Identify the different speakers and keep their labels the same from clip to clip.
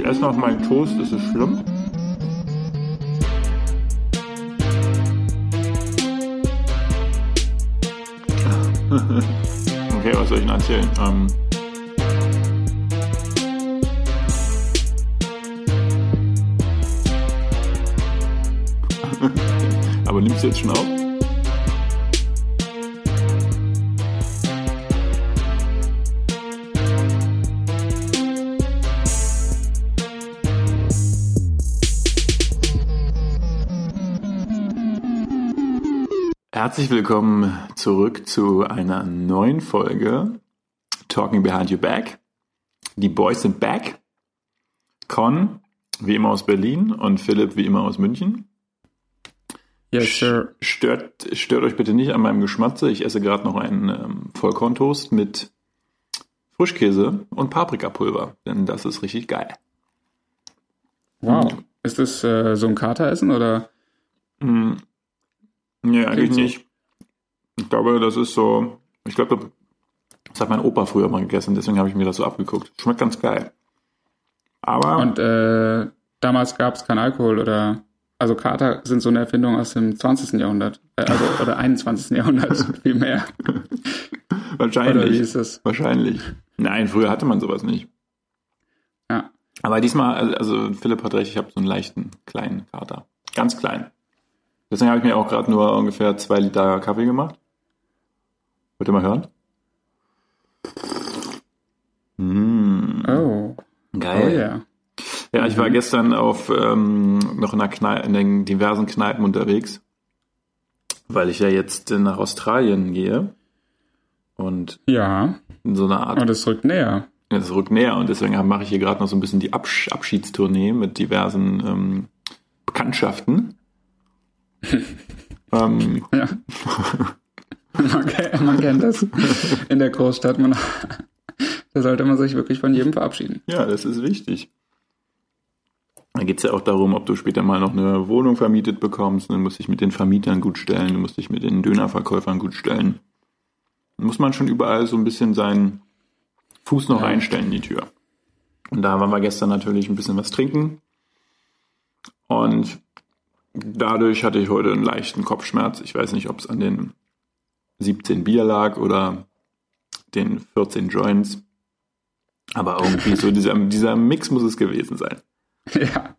Speaker 1: Ich esse noch meinen Toast, ist es schlimm? okay, was soll ich denn erzählen? Ähm, Aber nimmst du jetzt schon auf? Herzlich willkommen zurück zu einer neuen Folge Talking Behind Your Back. Die Boys sind back. Con, wie immer aus Berlin und Philipp, wie immer aus München.
Speaker 2: Yes, sir.
Speaker 1: Stört, stört euch bitte nicht an meinem Geschmatze. Ich esse gerade noch einen ähm, Vollkorntoast mit Frischkäse und Paprikapulver, denn das ist richtig geil.
Speaker 2: Wow. Ist das äh, so ein Kateressen oder?
Speaker 1: Nee, eigentlich so. nicht. Ich glaube, das ist so, ich glaube, das hat mein Opa früher mal gegessen, deswegen habe ich mir das so abgeguckt. Schmeckt ganz geil. Aber.
Speaker 2: Und äh, damals gab es keinen Alkohol oder? Also Kater sind so eine Erfindung aus dem 20. Jahrhundert, äh, also oder 21. Jahrhundert vielmehr.
Speaker 1: Wahrscheinlich. Oder wie ist das? Wahrscheinlich. Nein, früher hatte man sowas nicht.
Speaker 2: Ja.
Speaker 1: Aber diesmal, also Philipp hat recht, ich habe so einen leichten kleinen Kater, ganz klein. Deswegen habe ich mir auch gerade nur ungefähr zwei Liter Kaffee gemacht. Wollt ihr mal hören?
Speaker 2: Mmh. Oh.
Speaker 1: Geil.
Speaker 2: Oh ja.
Speaker 1: Ja, ich war mhm. gestern auf ähm, noch in, Kneipe, in den diversen Kneipen unterwegs, weil ich ja jetzt nach Australien gehe. Und
Speaker 2: ja.
Speaker 1: in so einer Art.
Speaker 2: Und es rückt näher.
Speaker 1: Ja, es rückt näher und deswegen mache ich hier gerade noch so ein bisschen die Absch Abschiedstournee mit diversen ähm, Bekanntschaften.
Speaker 2: Ähm, ja. man, kennt, man kennt das in der Großstadt. Man, da sollte man sich wirklich von jedem verabschieden.
Speaker 1: Ja, das ist wichtig. Da geht es ja auch darum, ob du später mal noch eine Wohnung vermietet bekommst. Dann musst du dich mit den Vermietern gut stellen, du musst dich mit den Dönerverkäufern gut stellen. Dann muss man schon überall so ein bisschen seinen Fuß noch ja. einstellen in die Tür. Und da waren wir gestern natürlich ein bisschen was trinken. Und dadurch hatte ich heute einen leichten Kopfschmerz. Ich weiß nicht, ob es an den 17 Bier lag oder den 14 Joints. Aber irgendwie so dieser, dieser Mix muss es gewesen sein.
Speaker 2: Ja.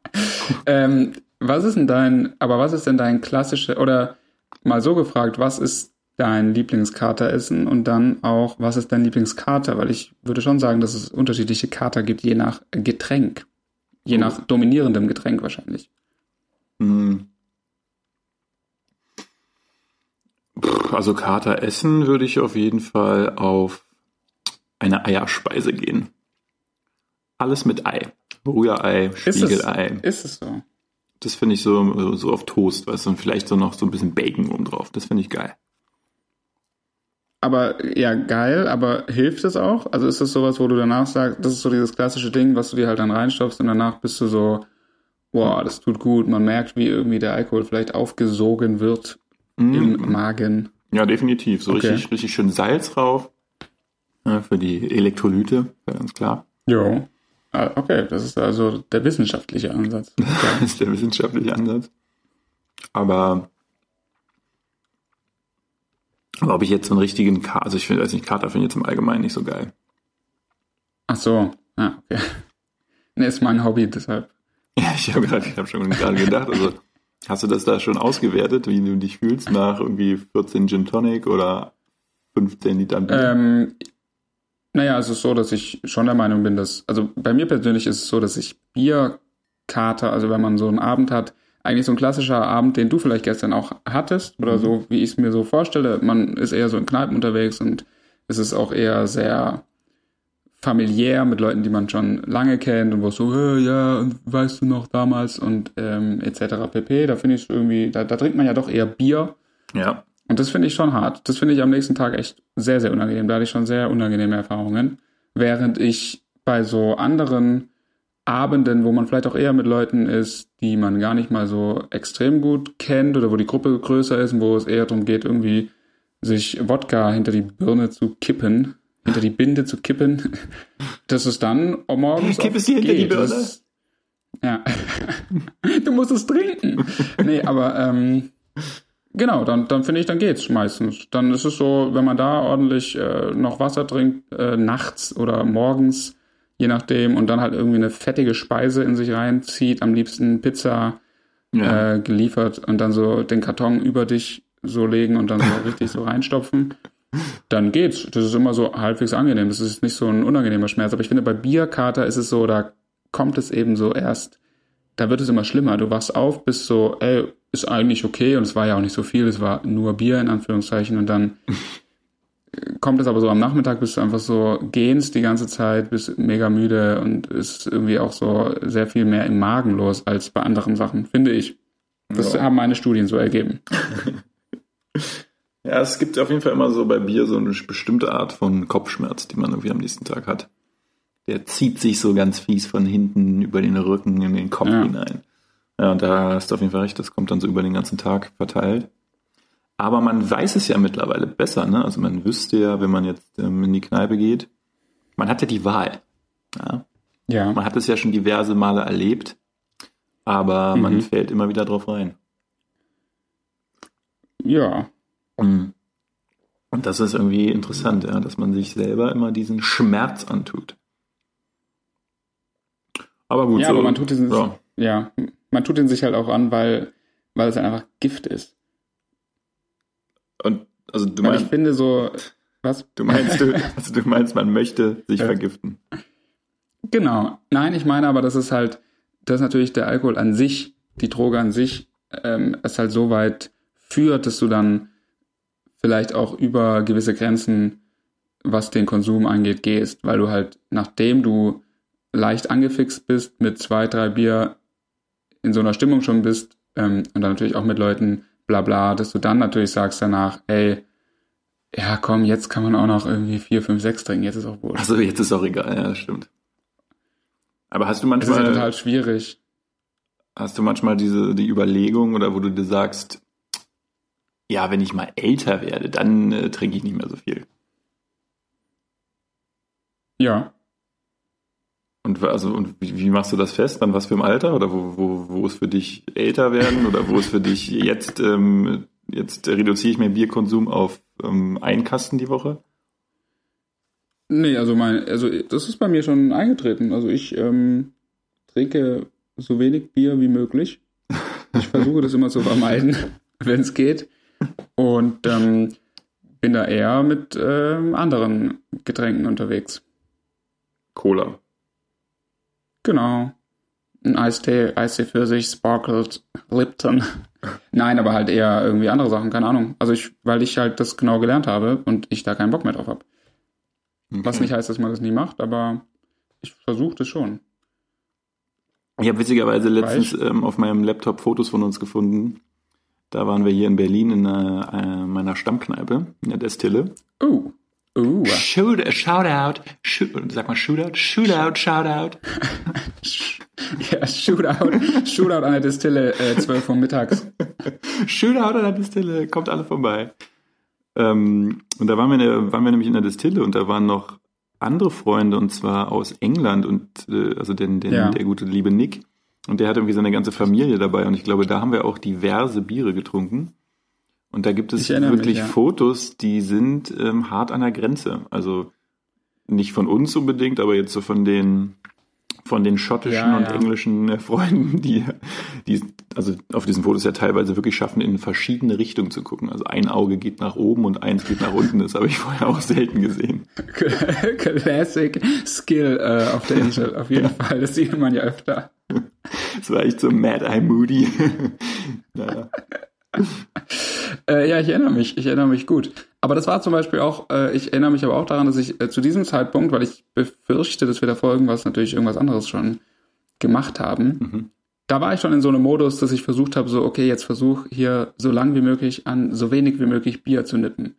Speaker 2: ähm, was ist denn dein, aber was ist denn dein klassischer, oder mal so gefragt, was ist dein Lieblingskateressen und dann auch, was ist dein Lieblingskater? Weil ich würde schon sagen, dass es unterschiedliche Kater gibt, je nach Getränk. Je nach dominierendem Getränk wahrscheinlich.
Speaker 1: Hm. Also Kater essen würde ich auf jeden Fall auf eine Eierspeise gehen. Alles mit Ei. Rührei, Spiegelei.
Speaker 2: Ist es, ist es so?
Speaker 1: Das finde ich so, so auf Toast, weißt du, und vielleicht so noch so ein bisschen Bacon oben drauf. Das finde ich geil.
Speaker 2: Aber ja, geil, aber hilft es auch? Also ist das sowas, wo du danach sagst, das ist so dieses klassische Ding, was du dir halt dann reinstopfst und danach bist du so, boah, das tut gut. Man merkt, wie irgendwie der Alkohol vielleicht aufgesogen wird mm. im Magen.
Speaker 1: Ja, definitiv. So okay. richtig, richtig schön Salz drauf. Ja, für die Elektrolyte, ganz klar.
Speaker 2: Jo. Ah, okay, das ist also der wissenschaftliche Ansatz.
Speaker 1: das ist der wissenschaftliche Ansatz. Aber, aber ob ich jetzt so einen richtigen Kater, also ich finde, weiß nicht, Kater finde ich jetzt im Allgemeinen nicht so geil.
Speaker 2: Ach so, ja, okay. Ne, ist mein Hobby, deshalb.
Speaker 1: Ja, ich habe gerade, ich habe schon gerade gedacht, also hast du das da schon ausgewertet, wie du dich fühlst nach irgendwie 14 Gin Tonic oder 15 Liter
Speaker 2: Bier? Ähm, naja, es ist so, dass ich schon der Meinung bin, dass, also bei mir persönlich ist es so, dass ich Bierkater, also wenn man so einen Abend hat, eigentlich so ein klassischer Abend, den du vielleicht gestern auch hattest, oder mhm. so, wie ich es mir so vorstelle. Man ist eher so in Kneipen unterwegs und es ist auch eher sehr familiär mit Leuten, die man schon lange kennt und wo es so, hey, ja, weißt du noch damals und ähm, etc. pp. Da finde ich irgendwie, da, da trinkt man ja doch eher Bier.
Speaker 1: Ja.
Speaker 2: Und das finde ich schon hart. Das finde ich am nächsten Tag echt sehr, sehr unangenehm. Da hatte ich schon sehr unangenehme Erfahrungen. Während ich bei so anderen Abenden, wo man vielleicht auch eher mit Leuten ist, die man gar nicht mal so extrem gut kennt oder wo die Gruppe größer ist und wo es eher darum geht, irgendwie sich Wodka hinter die Birne zu kippen, hinter die Binde zu kippen, dass es dann morgens
Speaker 1: Kipp es dir hinter die Birne?
Speaker 2: Das, Ja. du musst es trinken. Nee, aber ähm, genau, dann, dann finde ich, dann geht's meistens. Dann ist es so, wenn man da ordentlich äh, noch Wasser trinkt, äh, nachts oder morgens, je nachdem, und dann halt irgendwie eine fettige Speise in sich reinzieht, am liebsten Pizza ja. äh, geliefert und dann so den Karton über dich so legen und dann so richtig so reinstopfen, dann geht's. Das ist immer so halbwegs angenehm. Das ist nicht so ein unangenehmer Schmerz. Aber ich finde, bei Bierkater ist es so, da kommt es eben so erst, da wird es immer schlimmer. Du wachst auf, bist so, ey, ist eigentlich okay und es war ja auch nicht so viel, es war nur Bier in Anführungszeichen und dann kommt es aber so am Nachmittag, bist du einfach so gehst die ganze Zeit, bist mega müde und ist irgendwie auch so sehr viel mehr im Magen los als bei anderen Sachen, finde ich. Das ja. haben meine Studien so ergeben.
Speaker 1: Ja, es gibt auf jeden Fall immer so bei Bier so eine bestimmte Art von Kopfschmerz, die man irgendwie am nächsten Tag hat. Der zieht sich so ganz fies von hinten über den Rücken in den Kopf ja. hinein. Ja, und da hast du auf jeden Fall recht, das kommt dann so über den ganzen Tag verteilt. Aber man weiß es ja mittlerweile besser, ne? Also man wüsste ja, wenn man jetzt ähm, in die Kneipe geht, man hat ja die Wahl. Ja? ja. Man hat es ja schon diverse Male erlebt, aber mhm. man fällt immer wieder drauf rein.
Speaker 2: Ja.
Speaker 1: Mhm. Und das ist irgendwie interessant, ja, dass man sich selber immer diesen Schmerz antut.
Speaker 2: Aber gut, ja, so, aber man tut diesen, ja. ja, man tut ihn sich halt auch an, weil, weil es einfach Gift ist.
Speaker 1: Und also du meinst.
Speaker 2: Ich finde so, was?
Speaker 1: Du meinst, du, also du meinst, man möchte sich vergiften.
Speaker 2: Genau. Nein, ich meine aber, das ist halt, dass natürlich der Alkohol an sich, die Droge an sich, ähm, es halt so weit führt, dass du dann vielleicht auch über gewisse Grenzen, was den Konsum angeht, gehst, weil du halt, nachdem du leicht angefixt bist, mit zwei, drei Bier in so einer Stimmung schon bist ähm, und dann natürlich auch mit Leuten bla bla, dass du dann natürlich sagst danach, ey, ja komm, jetzt kann man auch noch irgendwie vier, fünf, sechs trinken, jetzt ist auch
Speaker 1: wohl. Also jetzt ist auch egal, ja, das stimmt. Aber hast du manchmal.
Speaker 2: Das ist ja total schwierig.
Speaker 1: Hast du manchmal diese, die Überlegung oder wo du dir sagst, ja, wenn ich mal älter werde, dann äh, trinke ich nicht mehr so viel.
Speaker 2: Ja.
Speaker 1: Und also und wie, wie, machst du das fest? An was für im Alter? Oder wo, wo, wo ist für dich älter werden? Oder wo ist für dich jetzt, ähm, jetzt reduziere ich meinen Bierkonsum auf ähm, einen Kasten die Woche?
Speaker 2: Nee, also mein, also das ist bei mir schon eingetreten. Also ich ähm, trinke so wenig Bier wie möglich. Ich versuche das immer zu vermeiden, wenn es geht. Und ähm, bin da eher mit ähm, anderen Getränken unterwegs.
Speaker 1: Cola.
Speaker 2: Genau. Ein Eistee, Eistee für sich, Sparkled, Lipton. Nein, aber halt eher irgendwie andere Sachen, keine Ahnung. Also ich, weil ich halt das genau gelernt habe und ich da keinen Bock mehr drauf habe. Okay. Was nicht heißt, dass man das nie macht, aber ich versuche das schon.
Speaker 1: Ich habe witzigerweise letztens ähm, auf meinem Laptop Fotos von uns gefunden. Da waren wir hier in Berlin in einer, äh, meiner Stammkneipe, in der Destille.
Speaker 2: Oh. Uh.
Speaker 1: Shoot, Shoutout, shoot, sag mal Shootout, Shootout, Shoutout.
Speaker 2: ja, Shootout, Shootout an der Distille, äh, 12 Uhr mittags.
Speaker 1: Shootout an der Distille, kommt alle vorbei. Ähm, und da waren wir, der, waren wir nämlich in der Distille und da waren noch andere Freunde und zwar aus England und äh, also den, den, ja. der gute liebe Nick. Und der hat irgendwie seine ganze Familie dabei und ich glaube, da haben wir auch diverse Biere getrunken. Und da gibt es wirklich mich, ja. Fotos, die sind ähm, hart an der Grenze. Also nicht von uns unbedingt, aber jetzt so von den von den schottischen ja, und ja. englischen äh, Freunden, die, die also auf diesen Fotos ja teilweise wirklich schaffen, in verschiedene Richtungen zu gucken. Also ein Auge geht nach oben und eins geht nach unten. Das habe ich vorher auch selten gesehen.
Speaker 2: Classic Skill äh, auf der Insel, auf jeden Fall. Das sieht man ja öfter.
Speaker 1: Das war echt so Mad Eye Moody. naja.
Speaker 2: äh, ja, ich erinnere mich, ich erinnere mich gut. Aber das war zum Beispiel auch, äh, ich erinnere mich aber auch daran, dass ich äh, zu diesem Zeitpunkt, weil ich befürchte, dass wir da vor irgendwas natürlich irgendwas anderes schon gemacht haben, mhm. Da war ich schon in so einem Modus, dass ich versucht habe, so, okay, jetzt versuch hier so lang wie möglich an so wenig wie möglich Bier zu nippen.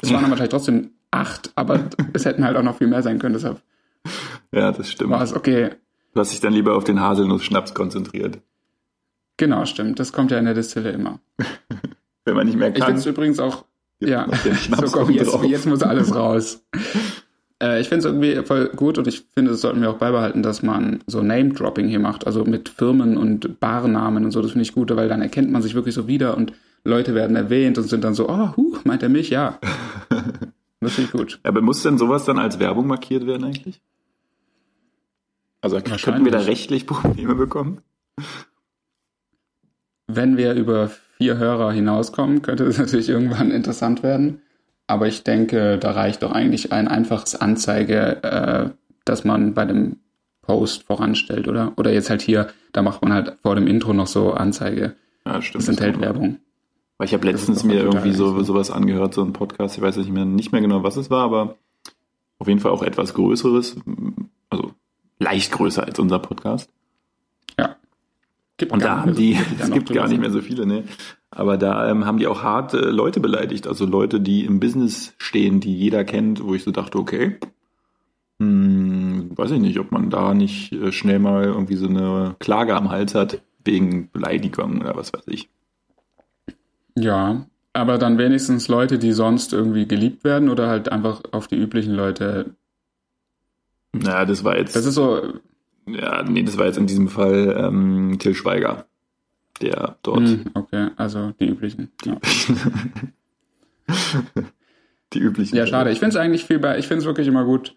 Speaker 2: Es waren dann wahrscheinlich trotzdem acht, aber es hätten halt auch noch viel mehr sein können, deshalb.
Speaker 1: Ja, das stimmt.
Speaker 2: War es okay.
Speaker 1: Du hast dich dann lieber auf den Haselnuss-Schnaps konzentriert.
Speaker 2: Genau, stimmt. Das kommt ja in der Distille immer.
Speaker 1: Wenn man nicht mehr kann.
Speaker 2: Ich finde es übrigens auch, ja, so komm, jetzt, jetzt muss alles raus. Äh, ich finde es irgendwie voll gut und ich finde, das sollten wir auch beibehalten, dass man so Name-Dropping hier macht, also mit Firmen und Barnamen und so. Das finde ich gut, weil dann erkennt man sich wirklich so wieder und Leute werden erwähnt und sind dann so, oh, huh, meint er mich? Ja. Das finde ich gut.
Speaker 1: Aber muss denn sowas dann als Werbung markiert werden eigentlich? Also könnten wir da rechtlich Probleme bekommen?
Speaker 2: Wenn wir über vier Hörer hinauskommen, könnte es natürlich irgendwann interessant werden. Aber ich denke, da reicht doch eigentlich ein einfaches Anzeige, äh, dass man bei dem Post voranstellt, oder? Oder jetzt halt hier, da macht man halt vor dem Intro noch so Anzeige.
Speaker 1: Ja, stimmt.
Speaker 2: Das enthält Werbung.
Speaker 1: Weil ich habe letztens mir irgendwie so sowas angehört, so ein Podcast, ich weiß nicht mehr, nicht mehr genau, was es war, aber auf jeden Fall auch etwas Größeres, also leicht größer als unser Podcast.
Speaker 2: Ja.
Speaker 1: Gibt und da haben die, es gibt gar nicht mehr so viele, ne? Aber da ähm, haben die auch hart äh, Leute beleidigt, also Leute, die im Business stehen, die jeder kennt, wo ich so dachte, okay, hm, weiß ich nicht, ob man da nicht äh, schnell mal irgendwie so eine Klage am Hals hat wegen Beleidigung oder was weiß ich.
Speaker 2: Ja, aber dann wenigstens Leute, die sonst irgendwie geliebt werden oder halt einfach auf die üblichen Leute.
Speaker 1: Ja, das war jetzt.
Speaker 2: Das ist so.
Speaker 1: Ja, nee, das war jetzt in diesem Fall ähm, Till Schweiger, der dort. Hm,
Speaker 2: okay, also die üblichen.
Speaker 1: Die, ja. die üblichen.
Speaker 2: Ja, schade. Ich finde es eigentlich viel bei. Ich finde es wirklich immer gut,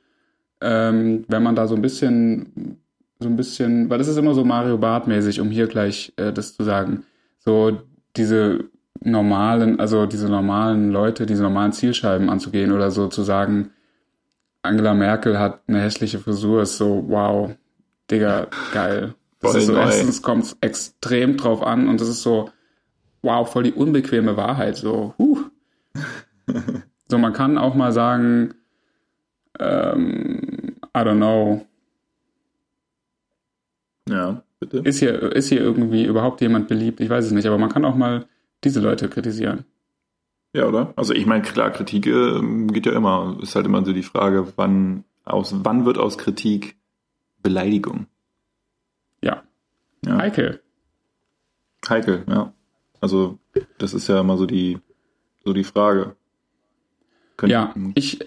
Speaker 2: ähm, wenn man da so ein bisschen, so ein bisschen, weil das ist immer so Mario Bart mäßig, um hier gleich äh, das zu sagen. So diese normalen, also diese normalen Leute, diese normalen Zielscheiben anzugehen oder so zu sagen, Angela Merkel hat eine hässliche Frisur, ist so, wow, Digga, geil. Das voll ist so, neu. erstens kommt es extrem drauf an und das ist so, wow, voll die unbequeme Wahrheit, so, huh. so, man kann auch mal sagen, ähm, I don't know.
Speaker 1: Ja, bitte.
Speaker 2: Ist hier, ist hier irgendwie überhaupt jemand beliebt? Ich weiß es nicht, aber man kann auch mal diese Leute kritisieren.
Speaker 1: Ja, oder? Also ich meine, klar, Kritik äh, geht ja immer. Ist halt immer so die Frage, wann aus wann wird aus Kritik Beleidigung?
Speaker 2: Ja. Heikel.
Speaker 1: Heikel, ja. Also das ist ja immer so die so die Frage.
Speaker 2: Könnt, ja, ich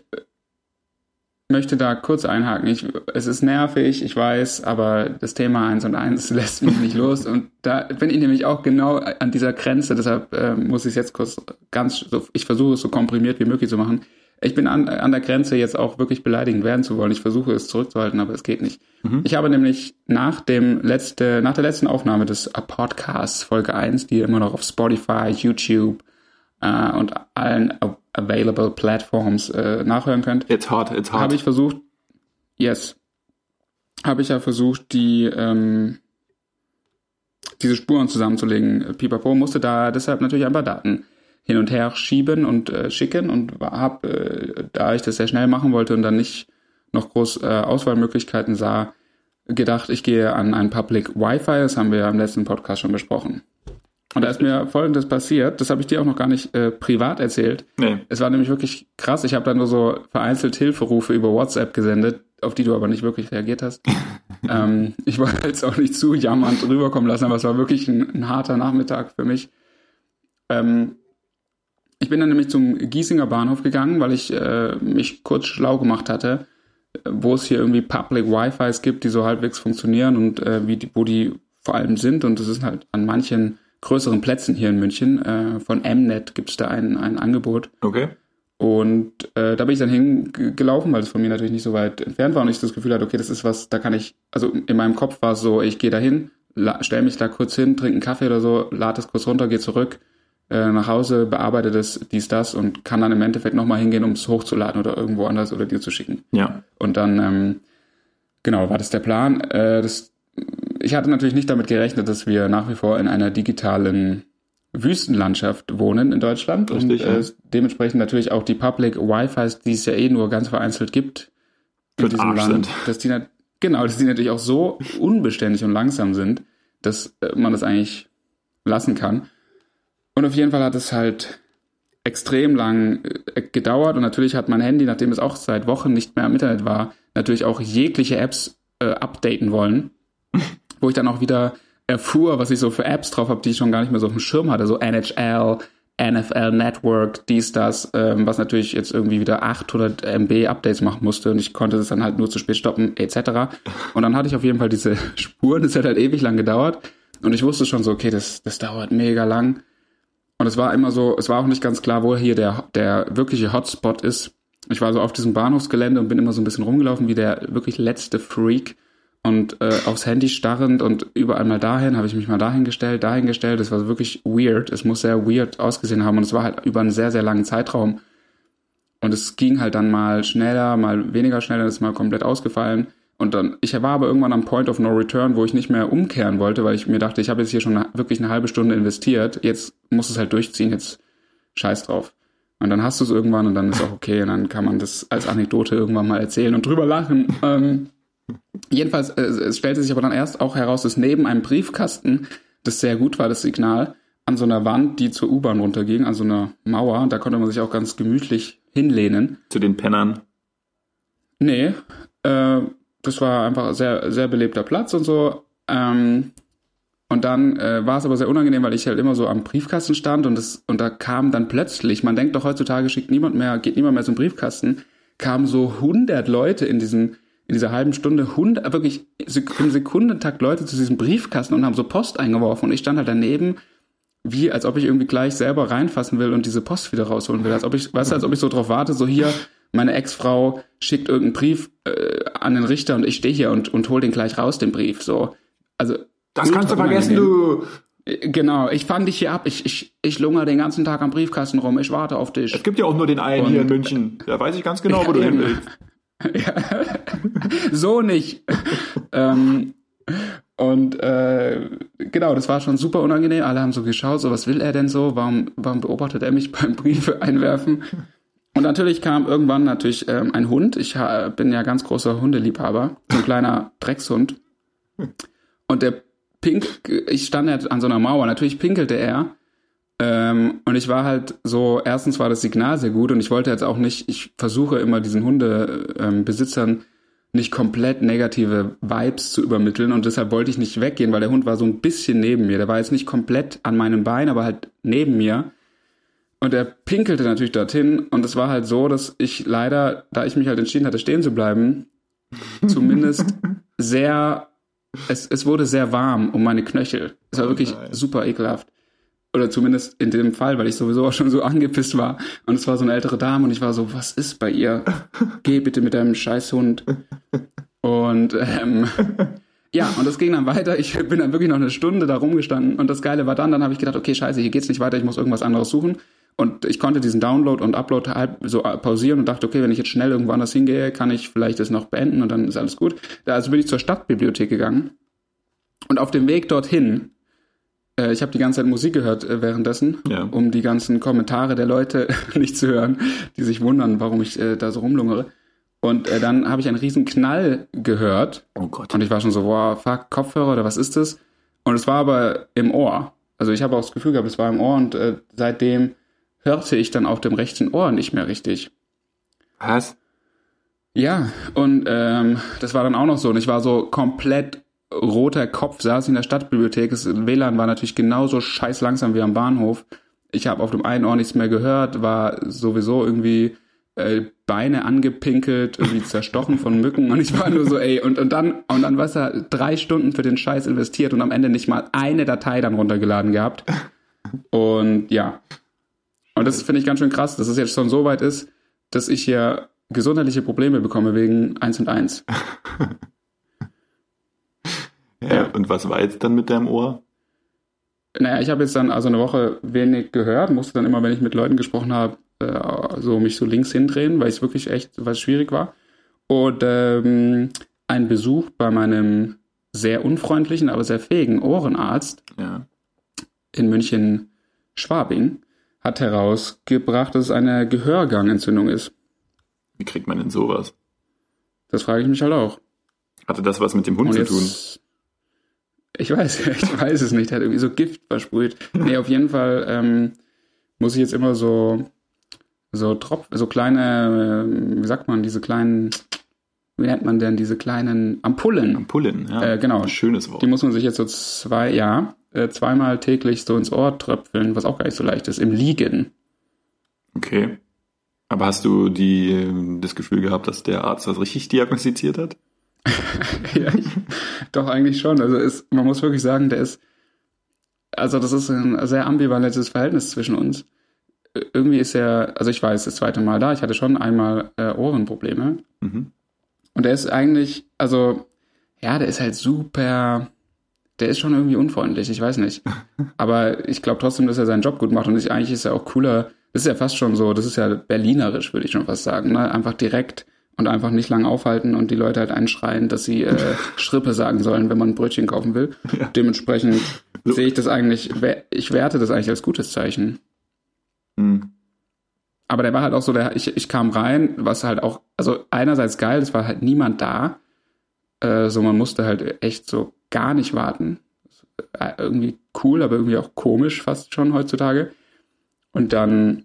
Speaker 2: möchte da kurz einhaken. Ich, es ist nervig, ich weiß, aber das Thema 1 und 1 lässt mich nicht los. Und da bin ich nämlich auch genau an dieser Grenze. Deshalb äh, muss ich es jetzt kurz ganz, so, ich versuche es so komprimiert wie möglich zu machen. Ich bin an, an der Grenze, jetzt auch wirklich beleidigend werden zu wollen. Ich versuche es zurückzuhalten, aber es geht nicht. Mhm. Ich habe nämlich nach dem letzte, nach der letzten Aufnahme des Podcasts Folge 1, die immer noch auf Spotify, YouTube äh, und allen available Platforms äh, nachhören könnt.
Speaker 1: It's hot, it's hot.
Speaker 2: Habe ich versucht, yes, habe ich ja versucht, die ähm, diese Spuren zusammenzulegen. Pipapo musste da deshalb natürlich ein paar Daten hin und her schieben und äh, schicken und habe, äh, da ich das sehr schnell machen wollte und dann nicht noch groß äh, Auswahlmöglichkeiten sah, gedacht, ich gehe an ein Public Wi-Fi. Das haben wir ja im letzten Podcast schon besprochen. Und da ist mir Folgendes passiert, das habe ich dir auch noch gar nicht äh, privat erzählt. Nee. Es war nämlich wirklich krass. Ich habe dann nur so vereinzelt Hilferufe über WhatsApp gesendet, auf die du aber nicht wirklich reagiert hast. ähm, ich wollte jetzt auch nicht zu jammernd rüberkommen lassen, aber es war wirklich ein, ein harter Nachmittag für mich. Ähm, ich bin dann nämlich zum Giesinger Bahnhof gegangen, weil ich äh, mich kurz schlau gemacht hatte, wo es hier irgendwie Public Wi-Fis gibt, die so halbwegs funktionieren und äh, wie die, wo die vor allem sind. Und das ist halt an manchen größeren Plätzen hier in München. Äh, von Mnet gibt es da ein, ein Angebot.
Speaker 1: Okay.
Speaker 2: Und äh, da bin ich dann hingelaufen, weil es von mir natürlich nicht so weit entfernt war und ich das Gefühl hatte, okay, das ist was, da kann ich, also in meinem Kopf war es so, ich gehe da hin, stelle mich da kurz hin, trinke einen Kaffee oder so, lade es kurz runter, gehe zurück äh, nach Hause, bearbeite das, dies, das und kann dann im Endeffekt nochmal hingehen, um es hochzuladen oder irgendwo anders oder dir zu schicken.
Speaker 1: Ja.
Speaker 2: Und dann, ähm, genau, war das der Plan. Äh, das ich hatte natürlich nicht damit gerechnet, dass wir nach wie vor in einer digitalen Wüstenlandschaft wohnen in Deutschland
Speaker 1: Richtig, und
Speaker 2: äh, dementsprechend natürlich auch die Public Wi-Fis, die es ja eh nur ganz vereinzelt gibt
Speaker 1: in diesem Arsch Land, sind.
Speaker 2: dass die genau, dass die natürlich auch so unbeständig und langsam sind, dass äh, man das eigentlich lassen kann. Und auf jeden Fall hat es halt extrem lang äh, gedauert. Und natürlich hat mein Handy, nachdem es auch seit Wochen nicht mehr im Internet war, natürlich auch jegliche Apps äh, updaten wollen. Wo ich dann auch wieder erfuhr, was ich so für Apps drauf habe, die ich schon gar nicht mehr so auf dem Schirm hatte, so NHL, NFL Network, dies, das, ähm, was natürlich jetzt irgendwie wieder 800 MB Updates machen musste. Und ich konnte das dann halt nur zu spät stoppen, etc. Und dann hatte ich auf jeden Fall diese Spuren, das hat halt ewig lang gedauert. Und ich wusste schon so, okay, das, das dauert mega lang. Und es war immer so, es war auch nicht ganz klar, wo hier der, der wirkliche Hotspot ist. Ich war so auf diesem Bahnhofsgelände und bin immer so ein bisschen rumgelaufen wie der wirklich letzte Freak und äh, aufs Handy starrend und überall mal dahin, habe ich mich mal dahingestellt, dahingestellt. Das war wirklich weird. Es muss sehr weird ausgesehen haben und es war halt über einen sehr, sehr langen Zeitraum. Und es ging halt dann mal schneller, mal weniger schneller, das ist mal komplett ausgefallen. Und dann, ich war aber irgendwann am Point of No Return, wo ich nicht mehr umkehren wollte, weil ich mir dachte, ich habe jetzt hier schon eine, wirklich eine halbe Stunde investiert. Jetzt muss es halt durchziehen, jetzt scheiß drauf. Und dann hast du es irgendwann und dann ist auch okay und dann kann man das als Anekdote irgendwann mal erzählen und drüber lachen. Ähm, Jedenfalls, äh, es stellte sich aber dann erst auch heraus, dass neben einem Briefkasten, das sehr gut war, das Signal, an so einer Wand, die zur U-Bahn runterging, an so einer Mauer, da konnte man sich auch ganz gemütlich hinlehnen.
Speaker 1: Zu den Pennern?
Speaker 2: Nee, äh, das war einfach sehr, sehr belebter Platz und so. Ähm, und dann äh, war es aber sehr unangenehm, weil ich halt immer so am Briefkasten stand und, das, und da kam dann plötzlich, man denkt doch heutzutage schickt niemand mehr, geht niemand mehr zum Briefkasten, kamen so 100 Leute in diesen in dieser halben Stunde Hund, wirklich im Sekundentakt Leute zu diesem Briefkasten und haben so Post eingeworfen und ich stand halt daneben, wie als ob ich irgendwie gleich selber reinfassen will und diese Post wieder rausholen will. Als ob ich, weißt du, als ob ich so drauf warte, so hier, meine Ex-Frau schickt irgendeinen Brief äh, an den Richter und ich stehe hier und, und hol den gleich raus, den Brief. So. Also.
Speaker 1: Das kannst du vergessen, du.
Speaker 2: Äh, genau, ich fand dich hier ab. Ich, ich, ich lungere den ganzen Tag am Briefkasten rum. Ich warte auf dich.
Speaker 1: Es gibt ja auch nur den einen und, hier in München. Da weiß ich ganz genau, ja, wo du hin willst.
Speaker 2: Ja. so nicht. ähm, und äh, genau, das war schon super unangenehm. Alle haben so geschaut, so was will er denn so? Warum, warum beobachtet er mich beim Briefe einwerfen? Und natürlich kam irgendwann natürlich ähm, ein Hund. Ich bin ja ganz großer Hundeliebhaber, so ein kleiner Dreckshund. Und der pink, ich stand halt an so einer Mauer. Natürlich pinkelte er ähm, und ich war halt so, erstens war das Signal sehr gut und ich wollte jetzt auch nicht, ich versuche immer diesen Hundebesitzern ähm, nicht komplett negative Vibes zu übermitteln und deshalb wollte ich nicht weggehen, weil der Hund war so ein bisschen neben mir. Der war jetzt nicht komplett an meinem Bein, aber halt neben mir. Und er pinkelte natürlich dorthin und es war halt so, dass ich leider, da ich mich halt entschieden hatte, stehen zu bleiben, zumindest sehr, es, es wurde sehr warm um meine Knöchel. Es war wirklich oh super ekelhaft. Oder zumindest in dem Fall, weil ich sowieso auch schon so angepisst war. Und es war so eine ältere Dame und ich war so, was ist bei ihr? Geh bitte mit deinem Scheißhund. Und ähm, ja, und das ging dann weiter. Ich bin dann wirklich noch eine Stunde da rumgestanden. Und das Geile war dann, dann habe ich gedacht, okay, scheiße, hier geht's nicht weiter, ich muss irgendwas anderes suchen. Und ich konnte diesen Download und Upload halb so pausieren und dachte, okay, wenn ich jetzt schnell irgendwo anders hingehe, kann ich vielleicht das noch beenden und dann ist alles gut. Also bin ich zur Stadtbibliothek gegangen. Und auf dem Weg dorthin äh, ich habe die ganze Zeit Musik gehört äh, währenddessen, ja. um die ganzen Kommentare der Leute nicht zu hören, die sich wundern, warum ich äh, da so rumlungere. Und äh, dann habe ich einen riesen Knall gehört.
Speaker 1: Oh Gott.
Speaker 2: Und ich war schon so, wow, fuck, Kopfhörer oder was ist das? Und es war aber im Ohr. Also ich habe auch das Gefühl gehabt, es war im Ohr und äh, seitdem hörte ich dann auf dem rechten Ohr nicht mehr richtig.
Speaker 1: Was?
Speaker 2: Ja, und ähm, das war dann auch noch so. Und ich war so komplett roter Kopf saß in der Stadtbibliothek. Das WLAN war natürlich genauso scheiß langsam wie am Bahnhof. Ich habe auf dem einen Ohr nichts mehr gehört, war sowieso irgendwie äh, Beine angepinkelt, irgendwie zerstochen von Mücken und ich war nur so, ey, und, und dann, und dann was er drei Stunden für den Scheiß investiert und am Ende nicht mal eine Datei dann runtergeladen gehabt. Und ja. Und das finde ich ganz schön krass, dass es jetzt schon so weit ist, dass ich hier gesundheitliche Probleme bekomme wegen eins und eins.
Speaker 1: Ja, und was war jetzt dann mit deinem Ohr?
Speaker 2: Naja, ich habe jetzt dann also eine Woche wenig gehört, musste dann immer, wenn ich mit Leuten gesprochen habe, äh, so mich so links hindrehen, weil es wirklich echt was schwierig war. Und ähm, ein Besuch bei meinem sehr unfreundlichen, aber sehr fähigen Ohrenarzt
Speaker 1: ja.
Speaker 2: in München Schwabing hat herausgebracht, dass es eine Gehörgangentzündung ist.
Speaker 1: Wie kriegt man denn sowas?
Speaker 2: Das frage ich mich halt auch.
Speaker 1: Hatte das was mit dem Hund zu tun?
Speaker 2: Ich weiß, ich weiß es nicht. Er hat irgendwie so Gift versprüht. Nee, auf jeden Fall ähm, muss ich jetzt immer so so Tropf, so kleine, äh, wie sagt man, diese kleinen, wie nennt man denn diese kleinen Ampullen?
Speaker 1: Ampullen, ja.
Speaker 2: Äh, genau.
Speaker 1: Ein schönes Wort.
Speaker 2: Die muss man sich jetzt so zwei, ja, äh, zweimal täglich so ins Ohr tröpfeln, was auch gar nicht so leicht ist, im Liegen.
Speaker 1: Okay. Aber hast du die, das Gefühl gehabt, dass der Arzt das richtig diagnostiziert hat?
Speaker 2: ja, ich, doch eigentlich schon. Also ist, man muss wirklich sagen, der ist, also das ist ein sehr ambivalentes Verhältnis zwischen uns. Irgendwie ist er, also ich war jetzt das zweite Mal da, ich hatte schon einmal äh, Ohrenprobleme. Mhm. Und er ist eigentlich, also ja, der ist halt super, der ist schon irgendwie unfreundlich, ich weiß nicht. Aber ich glaube trotzdem, dass er seinen Job gut macht und ich, eigentlich ist er auch cooler. Das ist ja fast schon so, das ist ja berlinerisch, würde ich schon fast sagen. Ne? Einfach direkt und einfach nicht lang aufhalten und die Leute halt einschreien, dass sie äh, Schrippe sagen sollen, wenn man ein Brötchen kaufen will. Ja. Dementsprechend sehe ich das eigentlich, ich werte das eigentlich als gutes Zeichen. Mhm. Aber der war halt auch so, der, ich, ich kam rein, was halt auch, also einerseits geil, es war halt niemand da. Äh, so, man musste halt echt so gar nicht warten. Äh, irgendwie cool, aber irgendwie auch komisch fast schon heutzutage. Und dann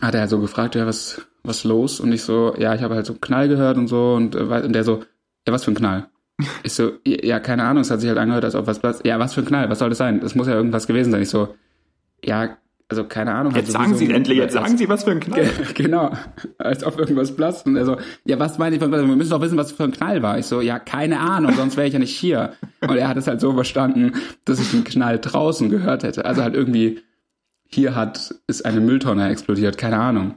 Speaker 2: hat er so gefragt, ja, was, was los? Und ich so, ja, ich habe halt so einen Knall gehört und so. Und, äh, und der so, ja, was für ein Knall? Ich so, ja, keine Ahnung, es hat sich halt angehört, als ob was Platz. Ja, was für ein Knall? Was soll das sein? Das muss ja irgendwas gewesen sein. Ich so, ja, also keine Ahnung.
Speaker 1: Jetzt sagen Sie endlich, jetzt sagen Sie, was für ein Knall.
Speaker 2: Genau, als ob irgendwas platzt. Und er so, ja, was meine ich, wir müssen doch wissen, was für ein Knall war. Ich so, ja, keine Ahnung, sonst wäre ich ja nicht hier. Und er hat es halt so verstanden, dass ich einen Knall draußen gehört hätte. Also halt irgendwie, hier hat, ist eine Mülltonne explodiert, keine Ahnung.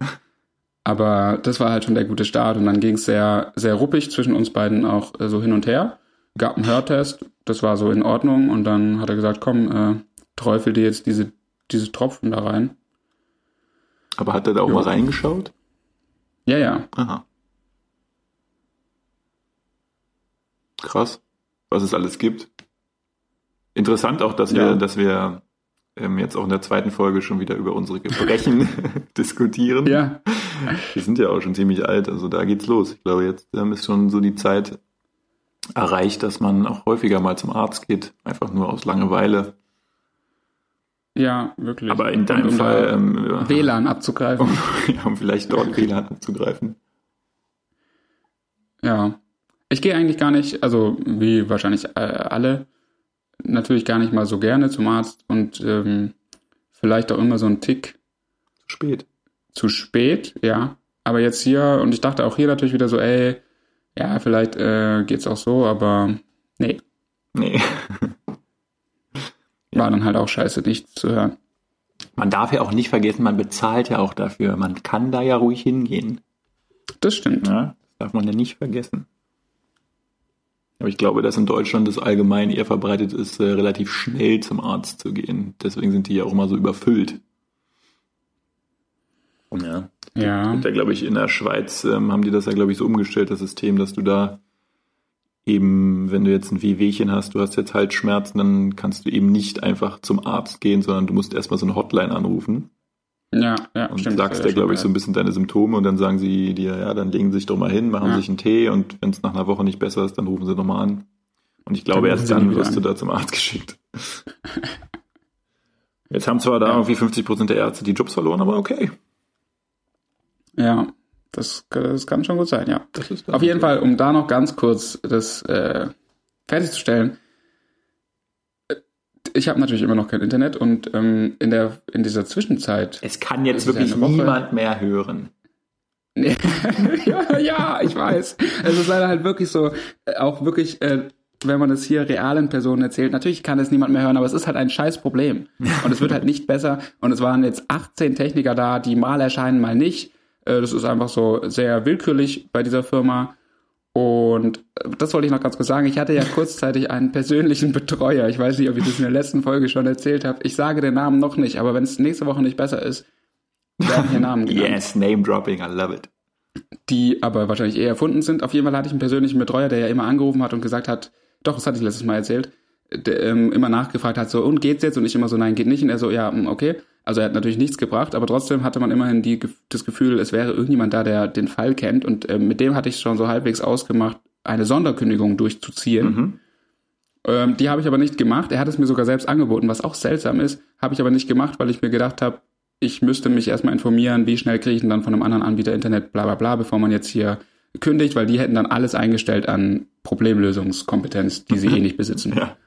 Speaker 2: Aber das war halt schon der gute Start und dann ging es sehr, sehr ruppig zwischen uns beiden auch äh, so hin und her. Gab einen Hörtest, das war so in Ordnung und dann hat er gesagt, komm, äh, träufel dir jetzt diese diese Tropfen da rein.
Speaker 1: Aber hat er da auch jo. mal reingeschaut?
Speaker 2: Ja, ja.
Speaker 1: Aha. Krass, was es alles gibt. Interessant auch, dass ja. wir, dass wir ähm, jetzt auch in der zweiten Folge schon wieder über unsere Gebrechen diskutieren.
Speaker 2: Ja.
Speaker 1: Wir sind ja auch schon ziemlich alt, also da geht's los. Ich glaube, jetzt ähm, ist schon so die Zeit erreicht, dass man auch häufiger mal zum Arzt geht, einfach nur aus Langeweile.
Speaker 2: Ja, wirklich.
Speaker 1: Aber in deinem um Fall ähm,
Speaker 2: WLAN abzugreifen. Um,
Speaker 1: ja, um vielleicht dort WLAN abzugreifen.
Speaker 2: Ja. Ich gehe eigentlich gar nicht, also wie wahrscheinlich äh, alle, natürlich gar nicht mal so gerne zum Arzt und ähm, vielleicht auch immer so ein Tick.
Speaker 1: Zu spät.
Speaker 2: Zu spät, ja. Aber jetzt hier, und ich dachte auch hier natürlich wieder so, ey, ja, vielleicht äh, geht's auch so, aber nee.
Speaker 1: Nee.
Speaker 2: war dann halt auch scheiße, nichts zu hören.
Speaker 1: Man darf ja auch nicht vergessen, man bezahlt ja auch dafür. Man kann da ja ruhig hingehen.
Speaker 2: Das stimmt.
Speaker 1: Ja, das darf man ja nicht vergessen. Aber ich glaube, dass in Deutschland das allgemein eher verbreitet ist, äh, relativ schnell zum Arzt zu gehen. Deswegen sind die ja auch immer so überfüllt. Ja.
Speaker 2: Ja.
Speaker 1: Und da glaube ich, in der Schweiz ähm, haben die das ja, glaube ich, so umgestellt, das System, dass du da eben, wenn du jetzt ein Wehwehchen hast, du hast jetzt halt Schmerzen, dann kannst du eben nicht einfach zum Arzt gehen, sondern du musst erstmal so eine Hotline anrufen.
Speaker 2: Ja, ja,
Speaker 1: und stimmt. sagst ja, glaube ich, so ein bisschen deine Symptome und dann sagen sie dir, ja, dann legen sie sich doch mal hin, machen ja. sich einen Tee und wenn es nach einer Woche nicht besser ist, dann rufen sie nochmal an. Und ich glaube, dann erst dann wirst an. du da zum Arzt geschickt. Jetzt haben zwar da ja. irgendwie 50 Prozent der Ärzte die Jobs verloren, aber okay.
Speaker 2: Ja, das, das kann schon gut sein, ja. Auf jeden Fall, um da noch ganz kurz das äh, fertigzustellen. Äh, ich habe natürlich immer noch kein Internet und ähm, in, der, in dieser Zwischenzeit.
Speaker 1: Es kann jetzt wirklich niemand mehr hören.
Speaker 2: ja, ja, ich weiß. Es ist leider halt wirklich so, äh, auch wirklich, äh, wenn man es hier realen Personen erzählt, natürlich kann es niemand mehr hören, aber es ist halt ein scheiß Problem. Und es wird halt nicht besser. Und es waren jetzt 18 Techniker da, die mal erscheinen, mal nicht. Äh, das ist einfach so sehr willkürlich bei dieser Firma. Und äh, das wollte ich noch ganz kurz sagen. Ich hatte ja kurzzeitig einen persönlichen Betreuer. Ich weiß nicht, ob ich das in der letzten Folge schon erzählt habe. Ich sage den Namen noch nicht, aber wenn es nächste Woche nicht besser ist, werden hier Namen genannt.
Speaker 1: yes, Name Dropping, I love it.
Speaker 2: Die aber wahrscheinlich eher erfunden sind. Auf jeden Fall hatte ich einen persönlichen Betreuer, der ja immer angerufen hat und gesagt hat, doch, das hatte ich letztes Mal erzählt, der ähm, immer nachgefragt hat, so, und geht's jetzt? Und ich immer so, nein, geht nicht. Und er so, ja, hm, okay. Also er hat natürlich nichts gebracht, aber trotzdem hatte man immerhin die, das Gefühl, es wäre irgendjemand da, der den Fall kennt. Und äh, mit dem hatte ich schon so halbwegs ausgemacht, eine Sonderkündigung durchzuziehen. Mhm. Ähm, die habe ich aber nicht gemacht. Er hat es mir sogar selbst angeboten, was auch seltsam ist. Habe ich aber nicht gemacht, weil ich mir gedacht habe, ich müsste mich erstmal informieren, wie schnell kriege ich denn dann von einem anderen Anbieter Internet, bla bla bla, bevor man jetzt hier kündigt, weil die hätten dann alles eingestellt an Problemlösungskompetenz, die sie eh nicht besitzen. Ja.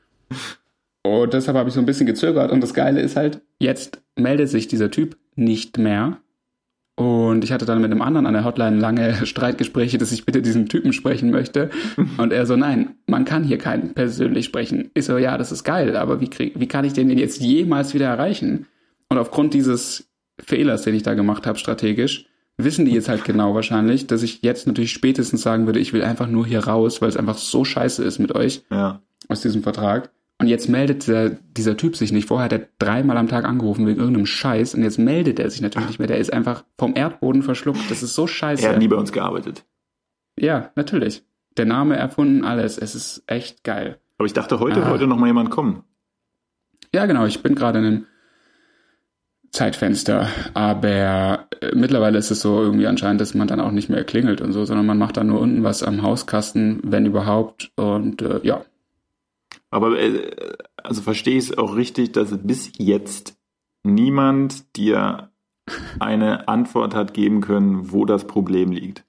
Speaker 2: Und deshalb habe ich so ein bisschen gezögert. Und das Geile ist halt, jetzt meldet sich dieser Typ nicht mehr. Und ich hatte dann mit einem anderen an der Hotline lange Streitgespräche, dass ich bitte diesen Typen sprechen möchte. Und er so, nein, man kann hier keinen persönlich sprechen. Ich so, ja, das ist geil, aber wie, krieg, wie kann ich den denn jetzt jemals wieder erreichen? Und aufgrund dieses Fehlers, den ich da gemacht habe, strategisch, wissen die jetzt halt genau wahrscheinlich, dass ich jetzt natürlich spätestens sagen würde, ich will einfach nur hier raus, weil es einfach so scheiße ist mit euch
Speaker 1: Ja.
Speaker 2: aus diesem Vertrag. Und jetzt meldet dieser, dieser Typ sich nicht. Vorher hat er dreimal am Tag angerufen wegen irgendeinem Scheiß und jetzt meldet er sich natürlich nicht mehr. Der ist einfach vom Erdboden verschluckt. Das ist so scheiße.
Speaker 1: Er hat nie bei uns gearbeitet.
Speaker 2: Ja, natürlich. Der Name erfunden, alles. Es ist echt geil.
Speaker 1: Aber ich dachte, heute
Speaker 2: Ah.
Speaker 1: wollte noch mal jemand kommen.
Speaker 2: Ja, genau. Ich bin gerade in einem Zeitfenster. Aber äh, mittlerweile ist es so irgendwie anscheinend, dass man dann auch nicht mehr klingelt und so, sondern man macht dann nur unten was am Hauskasten, wenn überhaupt. Und äh, ja,
Speaker 1: Aber äh, also verstehe ich es auch richtig, dass bis jetzt niemand dir eine Antwort hat geben können, wo das Problem liegt.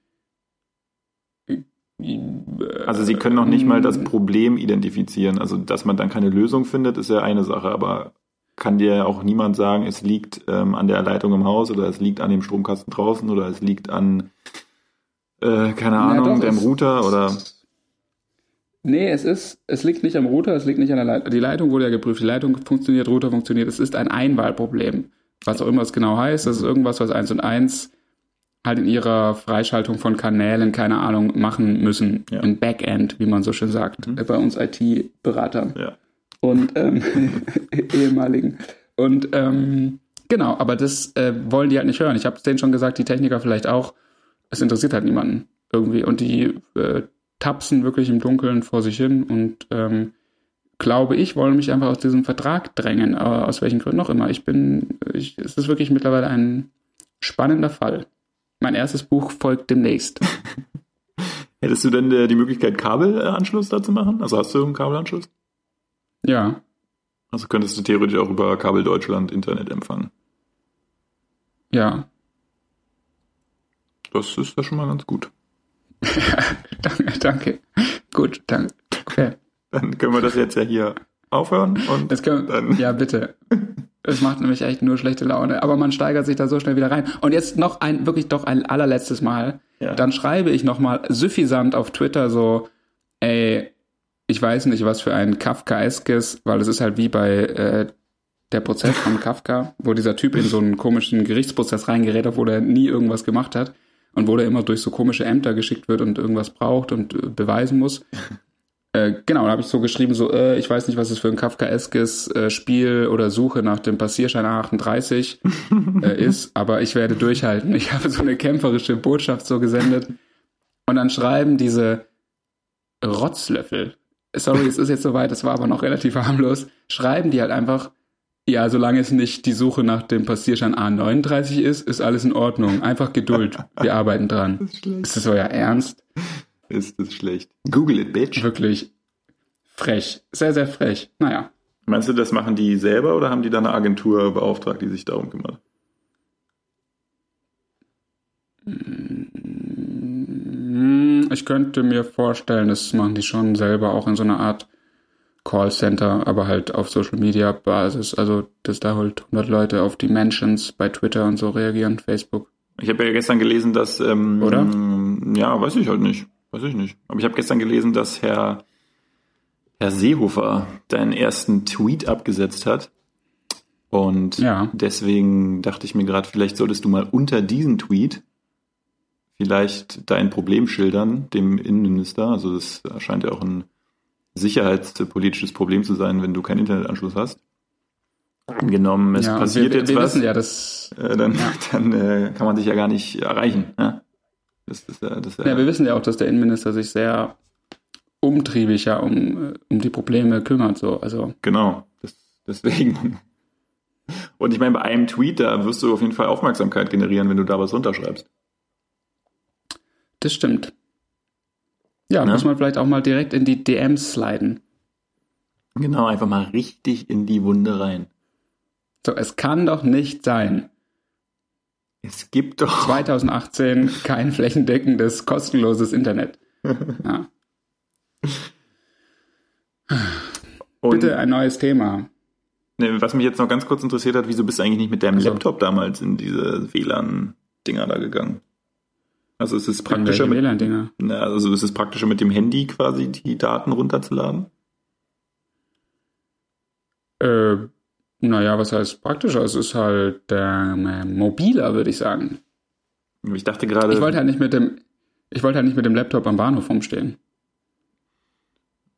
Speaker 1: Also sie können noch nicht mal das Problem identifizieren. Also dass man dann keine Lösung findet, ist ja eine Sache, aber kann dir auch niemand sagen, es liegt ähm, an der Leitung im Haus oder es liegt an dem Stromkasten draußen oder es liegt an, äh, keine
Speaker 2: Ja,
Speaker 1: Ahnung, dem Router oder...
Speaker 2: Nee, es ist, es liegt nicht am Router, es liegt nicht an der Leitung. Die Leitung wurde ja geprüft, die Leitung funktioniert, Router funktioniert. Es ist ein Einwahlproblem. Was auch immer es genau heißt, das ist irgendwas, was eins und eins halt in ihrer Freischaltung von Kanälen, keine Ahnung, machen müssen.
Speaker 1: Ja.
Speaker 2: Im Backend, wie man so schön sagt,
Speaker 1: Mhm.
Speaker 2: bei uns IT-Beratern
Speaker 1: Ja.
Speaker 2: und ähm, ehemaligen. Und ähm, genau, aber das äh, wollen die halt nicht hören. Ich habe es denen schon gesagt, die Techniker vielleicht auch. Es interessiert halt niemanden irgendwie. Und die äh, tapsen wirklich im Dunkeln vor sich hin und ähm, glaube ich, wollen mich einfach aus diesem Vertrag drängen, aber aus welchen Gründen auch immer. Ich bin, ich, es ist wirklich mittlerweile ein spannender Fall. Mein erstes Buch folgt demnächst.
Speaker 1: Hättest du denn äh, die Möglichkeit, Kabelanschluss da zu machen? Also hast du einen Kabelanschluss?
Speaker 2: Ja,
Speaker 1: Also könntest du theoretisch auch über Kabel Deutschland Internet empfangen.
Speaker 2: ja.
Speaker 1: Das ist ja schon mal ganz gut.
Speaker 2: danke, danke. Gut, danke. Okay.
Speaker 1: Dann können wir das jetzt ja hier aufhören und
Speaker 2: Jetzt können,
Speaker 1: dann
Speaker 2: ja, bitte. Es macht nämlich echt nur schlechte Laune. Aber man steigert sich da so schnell wieder rein. Und jetzt noch ein, wirklich doch ein allerletztes Mal.
Speaker 1: Ja.
Speaker 2: Dann schreibe ich nochmal suffisant auf Twitter so, ey, ich weiß nicht, was für ein Kafkaeskes, weil es ist halt wie bei äh, der Prozess von Kafka, wo dieser Typ in so einen komischen Gerichtsprozess reingerät, obwohl er nie irgendwas gemacht hat und wo der immer durch so komische Ämter geschickt wird und irgendwas braucht und äh, beweisen muss. Äh, genau, da habe ich so geschrieben, so, äh, ich weiß nicht, was es für ein Kafkaeskes äh, Spiel oder Suche nach dem Passierschein A38 äh, ist, aber ich werde durchhalten. Ich habe so eine kämpferische Botschaft so gesendet. Und dann schreiben diese Rotzlöffel, sorry, es ist jetzt soweit, es war aber noch relativ harmlos, schreiben die halt einfach, ja, solange es nicht die Suche nach dem Passierschein A39 ist, ist alles in Ordnung. Einfach Geduld. Wir arbeiten dran.
Speaker 1: Das ist schlecht.
Speaker 2: Ist das euer Ernst?
Speaker 1: Ist das schlecht. Google it, bitch.
Speaker 2: Wirklich frech. Sehr, sehr frech. Naja.
Speaker 1: Meinst du, das machen die selber oder haben die da eine Agentur beauftragt, die sich darum kümmert?
Speaker 2: Hm, Ich könnte mir vorstellen, das machen die schon selber auch in so einer Art Callcenter, aber halt auf Social Media Basis. Also, dass da halt 100 Leute auf die Mentions bei Twitter und so reagieren, Facebook.
Speaker 1: Ich habe ja gestern gelesen, dass ähm,
Speaker 2: Oder?
Speaker 1: Ja, weiß ich halt nicht. Weiß ich nicht. Aber ich habe gestern gelesen, dass Herr Herr Seehofer deinen ersten Tweet abgesetzt hat. Und
Speaker 2: Ja.
Speaker 1: deswegen dachte ich mir gerade, vielleicht solltest du mal unter diesem Tweet vielleicht dein Problem schildern, dem Innenminister. Also das scheint ja auch ein sicherheitspolitisches Problem zu sein, wenn du keinen Internetanschluss hast. Angenommen, es
Speaker 2: ja,
Speaker 1: passiert
Speaker 2: wir,
Speaker 1: jetzt
Speaker 2: wir
Speaker 1: was,
Speaker 2: ja, dass
Speaker 1: äh, dann, dann äh, kann man sich ja gar nicht erreichen. Ne? Das ja, das ist
Speaker 2: Ja, wir wissen ja auch, dass der Innenminister sich sehr umtriebig ja um, äh, um die Probleme kümmert. So. Also,
Speaker 1: Genau, das, deswegen. Und ich meine, bei einem Tweet, da wirst du auf jeden Fall Aufmerksamkeit generieren, wenn du da was runterschreibst.
Speaker 2: das stimmt. Ja,
Speaker 1: Ne?
Speaker 2: muss man vielleicht auch mal direkt in die DMs sliden.
Speaker 1: Genau, einfach mal richtig in die Wunde rein.
Speaker 2: So, es kann doch nicht sein.
Speaker 1: Es gibt doch.
Speaker 2: 2018 kein flächendeckendes, kostenloses Internet. Ja. Bitte ein neues Thema.
Speaker 1: Ne, was mich jetzt noch ganz kurz interessiert hat, wieso bist du eigentlich nicht mit deinem
Speaker 2: Also.
Speaker 1: Laptop damals in diese WLAN-Dinger da gegangen? Also ist es praktischer mit, na, also ist es praktischer mit dem Handy quasi die Daten runterzuladen?
Speaker 2: Äh, naja, was heißt praktischer? Es ist halt ähm, mobiler, würde ich sagen.
Speaker 1: Ich dachte gerade,
Speaker 2: Ich wollte halt nicht mit dem, ich wollte halt nicht mit dem Laptop am Bahnhof rumstehen.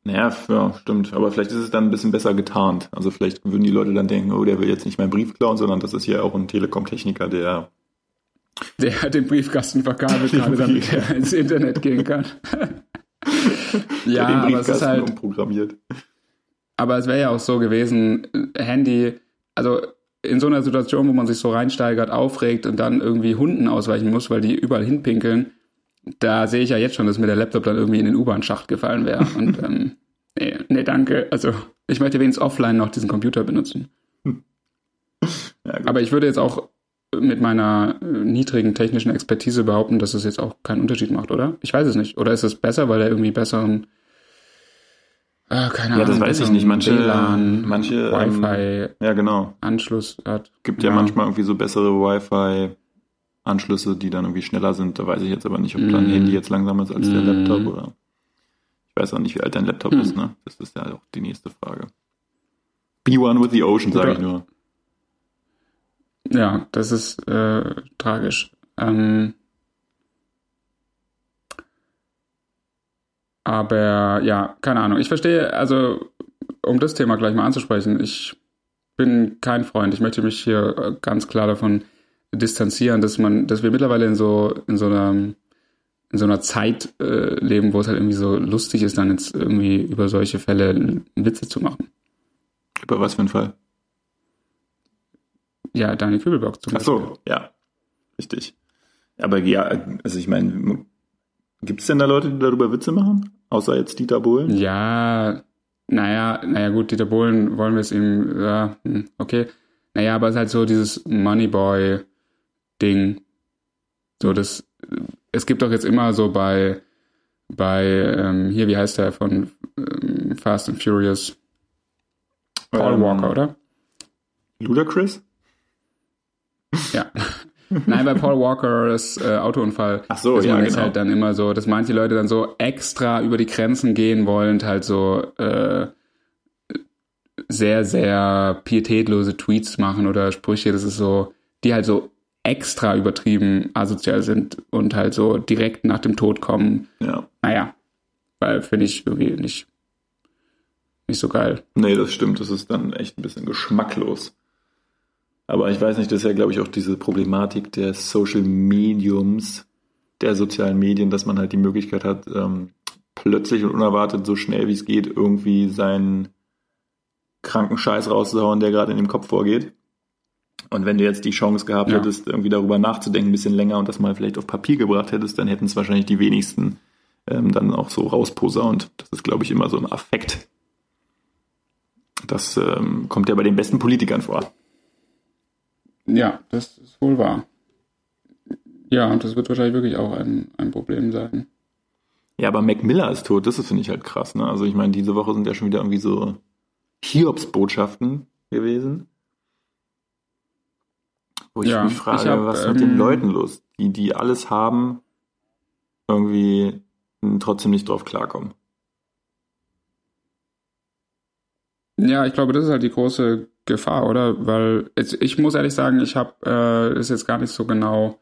Speaker 1: naja, ja, stimmt, aber vielleicht ist es dann ein bisschen besser getarnt. Also vielleicht würden die Leute dann denken, oh, der will jetzt nicht meinen Brief klauen, sondern das ist hier auch ein Telekom-Techniker, der
Speaker 2: Der hat den Briefkasten verkabelt, gerade damit er ins Internet gehen kann. ja, aber es ist halt,
Speaker 1: umprogrammiert.
Speaker 2: aber es wäre ja auch so gewesen, Handy, also in so einer Situation, wo man sich so reinsteigert, aufregt und dann irgendwie Hunden ausweichen muss, weil die überall hinpinkeln, da sehe ich ja jetzt schon, dass mir der Laptop dann irgendwie in den U-Bahn-Schacht gefallen wäre. Und ähm, nee, nee, danke. Also ich möchte wenigstens offline noch diesen Computer benutzen.
Speaker 1: Ja, gut.
Speaker 2: Aber ich würde jetzt auch mit meiner äh, niedrigen technischen Expertise behaupten, dass es jetzt auch keinen Unterschied macht, oder? Ich weiß es nicht. Oder ist es besser, weil er irgendwie besseren, äh, keine
Speaker 1: Ja, das
Speaker 2: Ahnung,
Speaker 1: weiß ich nicht. Manche-
Speaker 2: WLAN,
Speaker 1: manche, ähm,
Speaker 2: Wi-Fi-Anschluss
Speaker 1: ja, genau.
Speaker 2: hat?
Speaker 1: Gibt ja. manchmal irgendwie so bessere Wi-Fi-Anschlüsse, die dann irgendwie schneller sind. Da weiß ich jetzt aber nicht, ob dein
Speaker 2: Mm.
Speaker 1: Handy jetzt langsamer ist als der
Speaker 2: Mm.
Speaker 1: Laptop oder. Ich weiß auch nicht, wie alt dein Laptop
Speaker 2: Hm.
Speaker 1: ist, ne? Das ist ja auch die nächste Frage. Be one with the ocean, sage ich nur.
Speaker 2: Ja, das ist äh, tragisch. Ähm, aber ja, keine Ahnung. Ich verstehe, also um das Thema gleich mal anzusprechen, ich bin kein Freund. Ich möchte mich hier ganz klar davon distanzieren, dass man, dass wir mittlerweile in so in so einer in so einer Zeit äh, leben, wo es halt irgendwie so lustig ist, dann jetzt irgendwie über solche Fälle Witze zu machen.
Speaker 1: Über was für einen Fall?
Speaker 2: Ja, Daniel Kübelbock zum
Speaker 1: Ach so, ja. Richtig. Aber ja, also ich meine, gibt es denn da Leute, die darüber Witze machen? Außer jetzt Dieter Bohlen?
Speaker 2: Ja, naja, naja, gut, Dieter Bohlen wollen wir es ihm, ja, hm, okay. Naja, aber es ist halt so dieses Moneyboy-Ding. So, das, es gibt doch jetzt immer so bei, bei, ähm, hier, wie heißt der von ähm, Fast and Furious? Paul
Speaker 1: Ähm,
Speaker 2: Walker, oder?
Speaker 1: Ludacris?
Speaker 2: Ja. Nein, bei Paul Walker das äh, Autounfall.
Speaker 1: Ach so, ja,
Speaker 2: man jetzt
Speaker 1: genau.
Speaker 2: halt dann immer so, dass manche Leute dann so extra über die Grenzen gehen wollend halt so äh, sehr, sehr pietätlose Tweets machen oder Sprüche, das ist so, die halt so extra übertrieben asozial sind und halt so direkt nach dem Tod kommen.
Speaker 1: Ja.
Speaker 2: Naja, weil finde ich irgendwie nicht, nicht so geil.
Speaker 1: Nee, das stimmt. Das ist dann echt ein bisschen geschmacklos. Aber ich weiß nicht, das ist ja, glaube ich, auch diese Problematik der Social Mediums, der sozialen Medien, dass man halt die Möglichkeit hat, ähm, plötzlich und unerwartet so schnell wie es geht, irgendwie seinen kranken Scheiß rauszuhauen, der gerade in dem Kopf vorgeht. Und wenn du jetzt die Chance gehabt
Speaker 2: Ja.
Speaker 1: hättest, irgendwie darüber nachzudenken, ein bisschen länger und das mal vielleicht auf Papier gebracht hättest, dann hätten es wahrscheinlich die wenigsten ähm, dann auch so rausposaunt. Das ist, glaube ich, immer so ein Affekt. Das ähm, kommt ja bei den besten Politikern vor.
Speaker 2: Ja, das ist wohl wahr. Ja, und das wird wahrscheinlich wirklich auch ein, ein Problem sein.
Speaker 1: Ja, aber Mac Miller ist tot, das finde ich halt krass. Ne? Also ich meine, diese Woche sind ja schon wieder irgendwie so Hiobs-Botschaften gewesen. Wo ich
Speaker 2: Ja,
Speaker 1: mich frage,
Speaker 2: hab,
Speaker 1: was ist mit den
Speaker 2: ähm,
Speaker 1: Leuten los, die, die alles haben, irgendwie trotzdem nicht drauf klarkommen.
Speaker 2: Ja, ich glaube, das ist halt die große Gefahr, oder? Weil jetzt, ich muss ehrlich sagen, ich habe äh, ist jetzt gar nicht so genau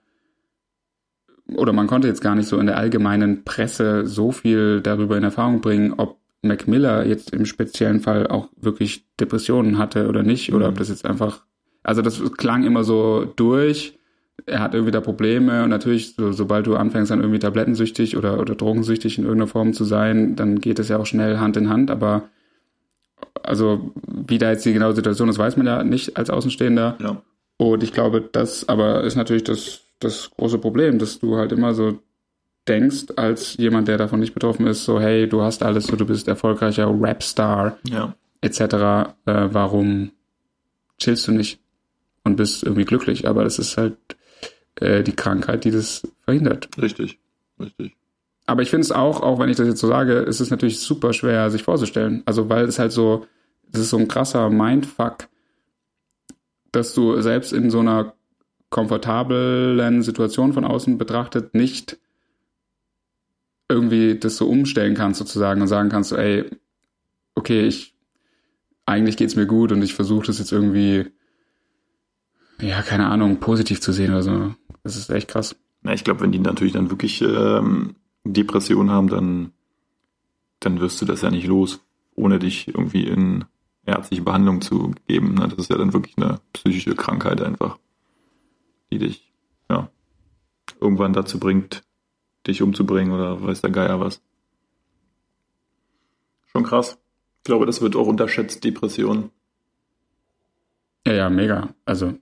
Speaker 2: oder man konnte jetzt gar nicht so in der allgemeinen Presse so viel darüber in Erfahrung bringen, ob Mac Miller jetzt im speziellen Fall auch wirklich Depressionen hatte oder nicht, oder
Speaker 1: Mhm.
Speaker 2: ob das jetzt einfach, also das klang immer so durch, er hat irgendwie da Probleme und natürlich, so, sobald du anfängst dann irgendwie tablettensüchtig oder, oder drogensüchtig in irgendeiner Form zu sein, dann geht es ja auch schnell Hand in Hand, aber also wie da jetzt die genaue Situation ist, weiß man ja nicht als Außenstehender.
Speaker 1: Ja.
Speaker 2: Und ich glaube, das aber ist natürlich das, das große Problem, dass du halt immer so denkst, als jemand, der davon nicht betroffen ist, so, hey, du hast alles, so, du bist erfolgreicher Rapstar,
Speaker 1: Ja.
Speaker 2: etc. Äh, warum chillst du nicht und bist irgendwie glücklich? Aber das ist halt äh, die Krankheit, die das verhindert.
Speaker 1: Richtig. Richtig.
Speaker 2: Aber ich finde es auch, auch wenn ich das jetzt so sage, ist es natürlich super schwer, sich vorzustellen. Also weil es halt so, das ist so ein krasser Mindfuck, dass du selbst in so einer komfortablen Situation von außen betrachtet nicht irgendwie das so umstellen kannst sozusagen und sagen kannst, ey, okay, ich eigentlich geht's mir gut und ich versuche das jetzt irgendwie, ja, keine Ahnung, positiv zu sehen oder so. Das ist echt krass.
Speaker 1: Ja, ich glaube, wenn die natürlich dann wirklich ähm, Depression haben, dann, dann wirst du das ja nicht los, ohne dich irgendwie in ärztliche Behandlung zu geben. Ne? Das ist ja dann wirklich eine psychische Krankheit einfach, die dich ja irgendwann dazu bringt, dich umzubringen oder weiß der Geier was. Schon krass. Ich glaube, das wird auch unterschätzt, Depression.
Speaker 2: Ja, ja, mega. Also,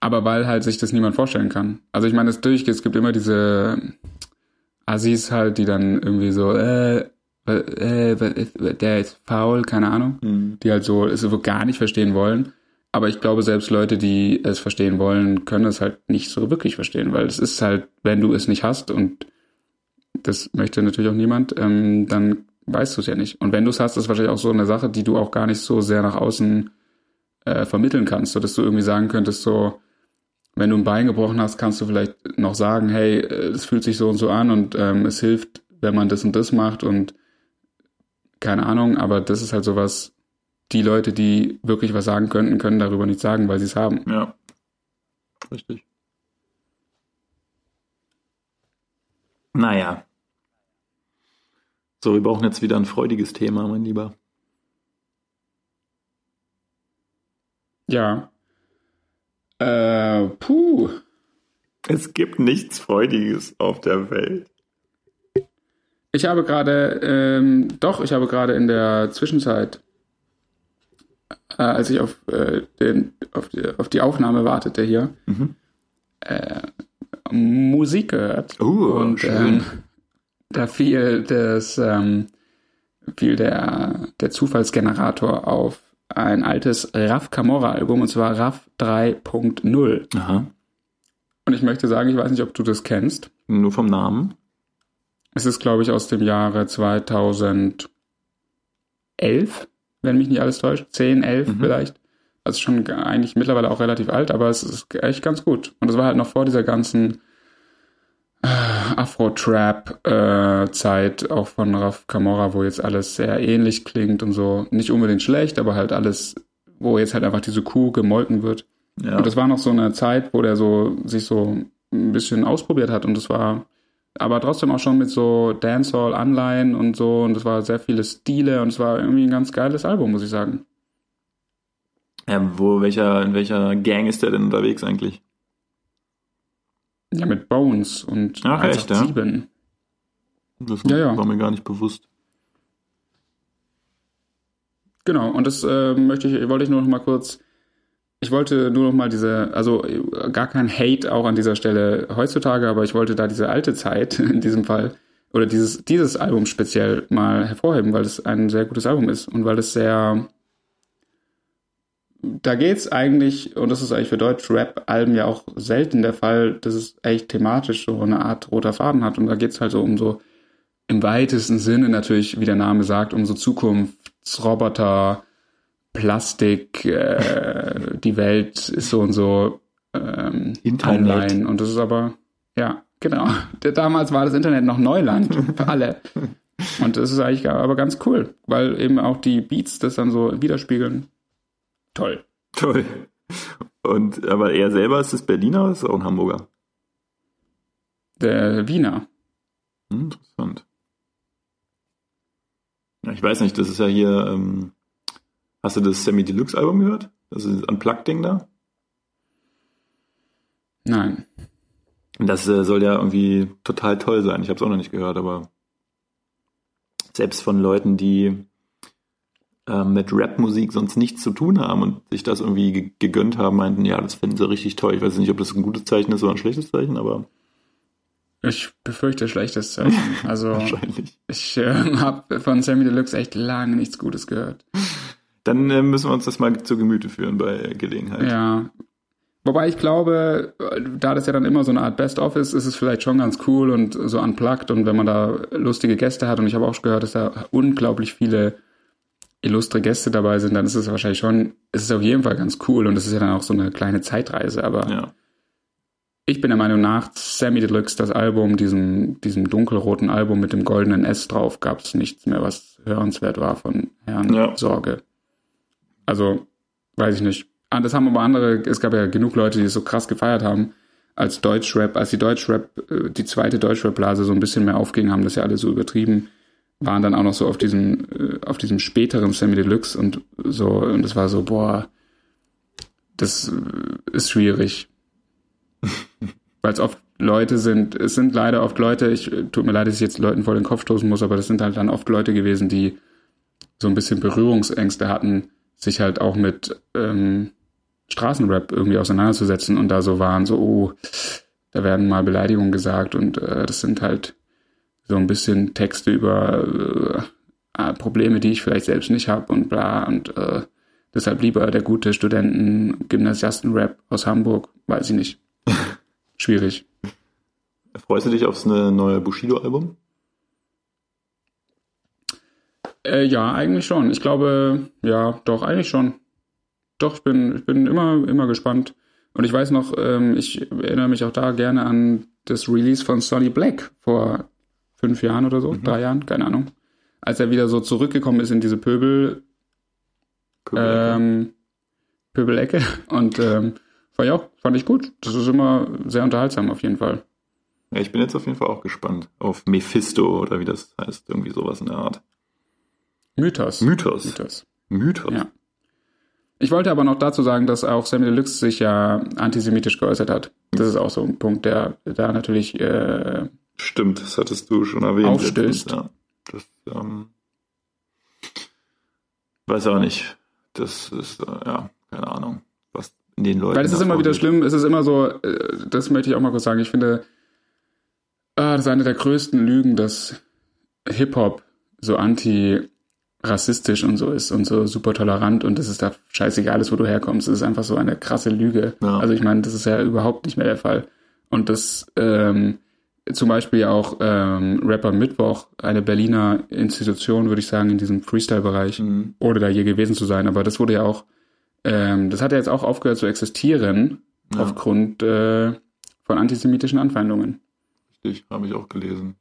Speaker 2: aber weil halt sich das niemand vorstellen kann. Also ich meine, es durch, es gibt immer diese Assis halt, die dann irgendwie so, äh, äh, der ist faul, keine Ahnung, mhm. die halt so es so gar nicht verstehen wollen. Aber ich glaube, selbst Leute, die es verstehen wollen, können es halt nicht so wirklich verstehen, weil es ist halt, wenn du es nicht hast und das möchte natürlich auch niemand, ähm, dann weißt du es ja nicht. Und wenn du es hast, ist wahrscheinlich auch so eine Sache, die du auch gar nicht so sehr nach außen äh, vermitteln kannst, so dass du irgendwie sagen könntest, so, wenn du ein Bein gebrochen hast, kannst du vielleicht noch sagen, hey, es fühlt sich so und so an und ähm, es hilft, wenn man das und das macht und keine Ahnung, aber das ist halt sowas, die Leute, die wirklich was sagen könnten, können darüber nichts sagen, weil sie es haben.
Speaker 1: Ja. Richtig. Naja. So, wir brauchen jetzt wieder ein freudiges Thema, mein Lieber.
Speaker 2: Ja. Äh, puh.
Speaker 1: Es gibt nichts Freudiges auf der Welt.
Speaker 2: Ich habe gerade, ähm, doch, ich habe gerade in der Zwischenzeit, äh, als ich auf, äh, den, auf, die, auf die Aufnahme wartete hier, mhm. äh, Musik gehört.
Speaker 1: Uh, und. Ähm,
Speaker 2: da fiel das, ähm, fiel der, der Zufallsgenerator auf ein altes Raff Camorra Album und zwar Raff 3.0.
Speaker 1: Aha.
Speaker 2: Und ich möchte sagen, ich weiß nicht, ob du das kennst.
Speaker 1: Nur vom Namen.
Speaker 2: Es ist, glaube ich, aus dem Jahre 2011, wenn mich nicht alles täuscht. 10, 11 mhm. vielleicht. Also schon eigentlich mittlerweile auch relativ alt, aber es ist echt ganz gut. Und das war halt noch vor dieser ganzen Afro-Trap-Zeit, äh, auch von Raf Camora, wo jetzt alles sehr ähnlich klingt und so. Nicht unbedingt schlecht, aber halt alles, wo jetzt halt einfach diese Kuh gemolken wird. Ja. Und das war noch so eine Zeit, wo der so sich so ein bisschen ausprobiert hat und das war aber trotzdem auch schon mit so Dancehall-Anleihen und so und es war sehr viele Stile und es war irgendwie ein ganz geiles Album, muss ich sagen.
Speaker 1: Ja, wo, welcher, in welcher Gang ist der denn unterwegs eigentlich?
Speaker 2: Ja, mit Bones und
Speaker 1: Ach, echt, ja? Das war mir gar nicht bewusst.
Speaker 2: Genau, und das äh, möchte ich, wollte ich nur noch mal kurz ich wollte nur noch mal diese, also gar kein Hate auch an dieser Stelle heutzutage, aber ich wollte da diese alte Zeit in diesem Fall oder dieses, dieses Album speziell mal hervorheben, weil es ein sehr gutes Album ist und weil es sehr, da geht's eigentlich, und das ist eigentlich für Deutsch-Rap-Alben ja auch selten der Fall, dass es echt thematisch so eine Art roter Faden hat und da geht's halt so um so im weitesten Sinne natürlich, wie der Name sagt, um so Zukunftsroboter, Plastik, äh, die Welt ist so und so ähm, online. Und das ist aber, ja, genau. Damals war das Internet noch Neuland für alle. Und das ist eigentlich aber ganz cool, weil eben auch die Beats das dann so widerspiegeln. Toll.
Speaker 1: Toll. Und aber er selber ist es Berliner oder ist auch ein Hamburger?
Speaker 2: Der Wiener.
Speaker 1: Hm, interessant. Ich weiß nicht, das ist ja hier ähm, Hast du das Semi Deluxe Album gehört? Das ist ein Unplugged-Ding da?
Speaker 2: Nein.
Speaker 1: Das äh, soll ja irgendwie total toll sein. Ich habe es auch noch nicht gehört, aber selbst von Leuten, die äh, mit Rap-Musik sonst nichts zu tun haben und sich das irgendwie gegönnt haben, meinten, ja, das finden sie richtig toll. Ich weiß nicht, ob das ein gutes Zeichen ist oder ein schlechtes Zeichen, aber
Speaker 2: ich befürchte schlechtes Zeichen. Also ich äh, habe von Sammy Deluxe echt lange nichts Gutes gehört.
Speaker 1: Dann äh, müssen wir uns das mal zu Gemüte führen bei Gelegenheit.
Speaker 2: Ja. Wobei ich glaube, da das ja dann immer so eine Art Best-of ist, ist es vielleicht schon ganz cool und so unplugged und wenn man da lustige Gäste hat und ich habe auch gehört, dass da unglaublich viele illustre Gäste dabei sind, dann ist es wahrscheinlich schon, ist es auf jeden Fall ganz cool und es ist ja dann auch so eine kleine Zeitreise, aber
Speaker 1: Ja.
Speaker 2: ich bin der Meinung nach, Sammy Deluxe, das Album, diesem, diesem dunkelroten Album mit dem goldenen S drauf, gab es nichts mehr, was hörenswert war von Herrn
Speaker 1: Ja.
Speaker 2: Sorge. Also, weiß ich nicht. Ah, das haben aber andere, es gab ja genug Leute, die es so krass gefeiert haben, als Deutschrap, als die Deutschrap, äh, die zweite Deutschrap-Blase so ein bisschen mehr aufging, haben das ja alle so übertrieben, waren dann auch noch so auf diesem, äh, auf diesem späteren Sammy Deluxe und so, und es war so, boah, das äh, ist schwierig. Weil es oft Leute sind, es sind leider oft Leute, ich äh, tut mir leid, dass ich jetzt Leuten vor den Kopf stoßen muss, aber das sind halt dann oft Leute gewesen, die so ein bisschen Berührungsängste hatten, sich halt auch mit ähm, Straßenrap irgendwie auseinanderzusetzen und da so waren, so, oh, da werden mal Beleidigungen gesagt und äh, das sind halt so ein bisschen Texte über äh, Probleme, die ich vielleicht selbst nicht habe und bla und äh, deshalb lieber der gute Studenten-Gymnasiasten-Rap aus Hamburg, weiß ich nicht. Schwierig.
Speaker 1: Freust du dich aufs ne- neue Bushido-Album?
Speaker 2: Äh, ja, eigentlich schon. Ich glaube, ja, doch, eigentlich schon. Doch, ich bin, ich bin immer, immer gespannt. Und ich weiß noch, ähm, ich erinnere mich auch da gerne an das Release von Sonny Black vor fünf Jahren oder so, drei Jahren, keine Ahnung. Als er wieder so zurückgekommen ist in diese Pöbel, ähm, Pöbelecke. Und ähm, war ja auch, fand ich gut. Das ist immer sehr unterhaltsam auf jeden Fall.
Speaker 1: Ja, ich bin jetzt auf jeden Fall auch gespannt auf Mephisto oder wie das heißt, irgendwie sowas in der Art.
Speaker 2: Mythos.
Speaker 1: Mythos.
Speaker 2: Mythos.
Speaker 1: Mythos.
Speaker 2: Ja. Ich wollte aber noch dazu sagen, dass auch Sammy Deluxe sich ja antisemitisch geäußert hat. Das ist auch so ein Punkt, der da natürlich äh,
Speaker 1: Stimmt, das hattest du schon erwähnt.
Speaker 2: Aufstößt.
Speaker 1: Ja. Das, ähm, weiß auch nicht. Das ist, äh, ja, keine Ahnung, was in den Leuten.
Speaker 2: Weil es ist immer wieder schlimm, es ist immer so, äh, das möchte ich auch mal kurz sagen, ich finde, ah, das ist eine der größten Lügen, dass Hip-Hop so anti-rassistisch und so ist und so super tolerant und dass es da scheißegal ist, wo du herkommst. Das ist einfach so eine krasse Lüge.
Speaker 1: Ja.
Speaker 2: Also ich meine, das ist ja überhaupt nicht mehr der Fall. Und das ähm, zum Beispiel auch ähm, Rapper Mittwoch, eine Berliner Institution, würde ich sagen, in diesem Freestyle-Bereich,
Speaker 1: Mhm.
Speaker 2: ohne da je gewesen zu sein, aber das wurde ja auch, ähm, das hat ja jetzt auch aufgehört zu existieren,
Speaker 1: Ja.
Speaker 2: aufgrund äh, von antisemitischen Anfeindungen.
Speaker 1: Richtig, habe ich auch gelesen.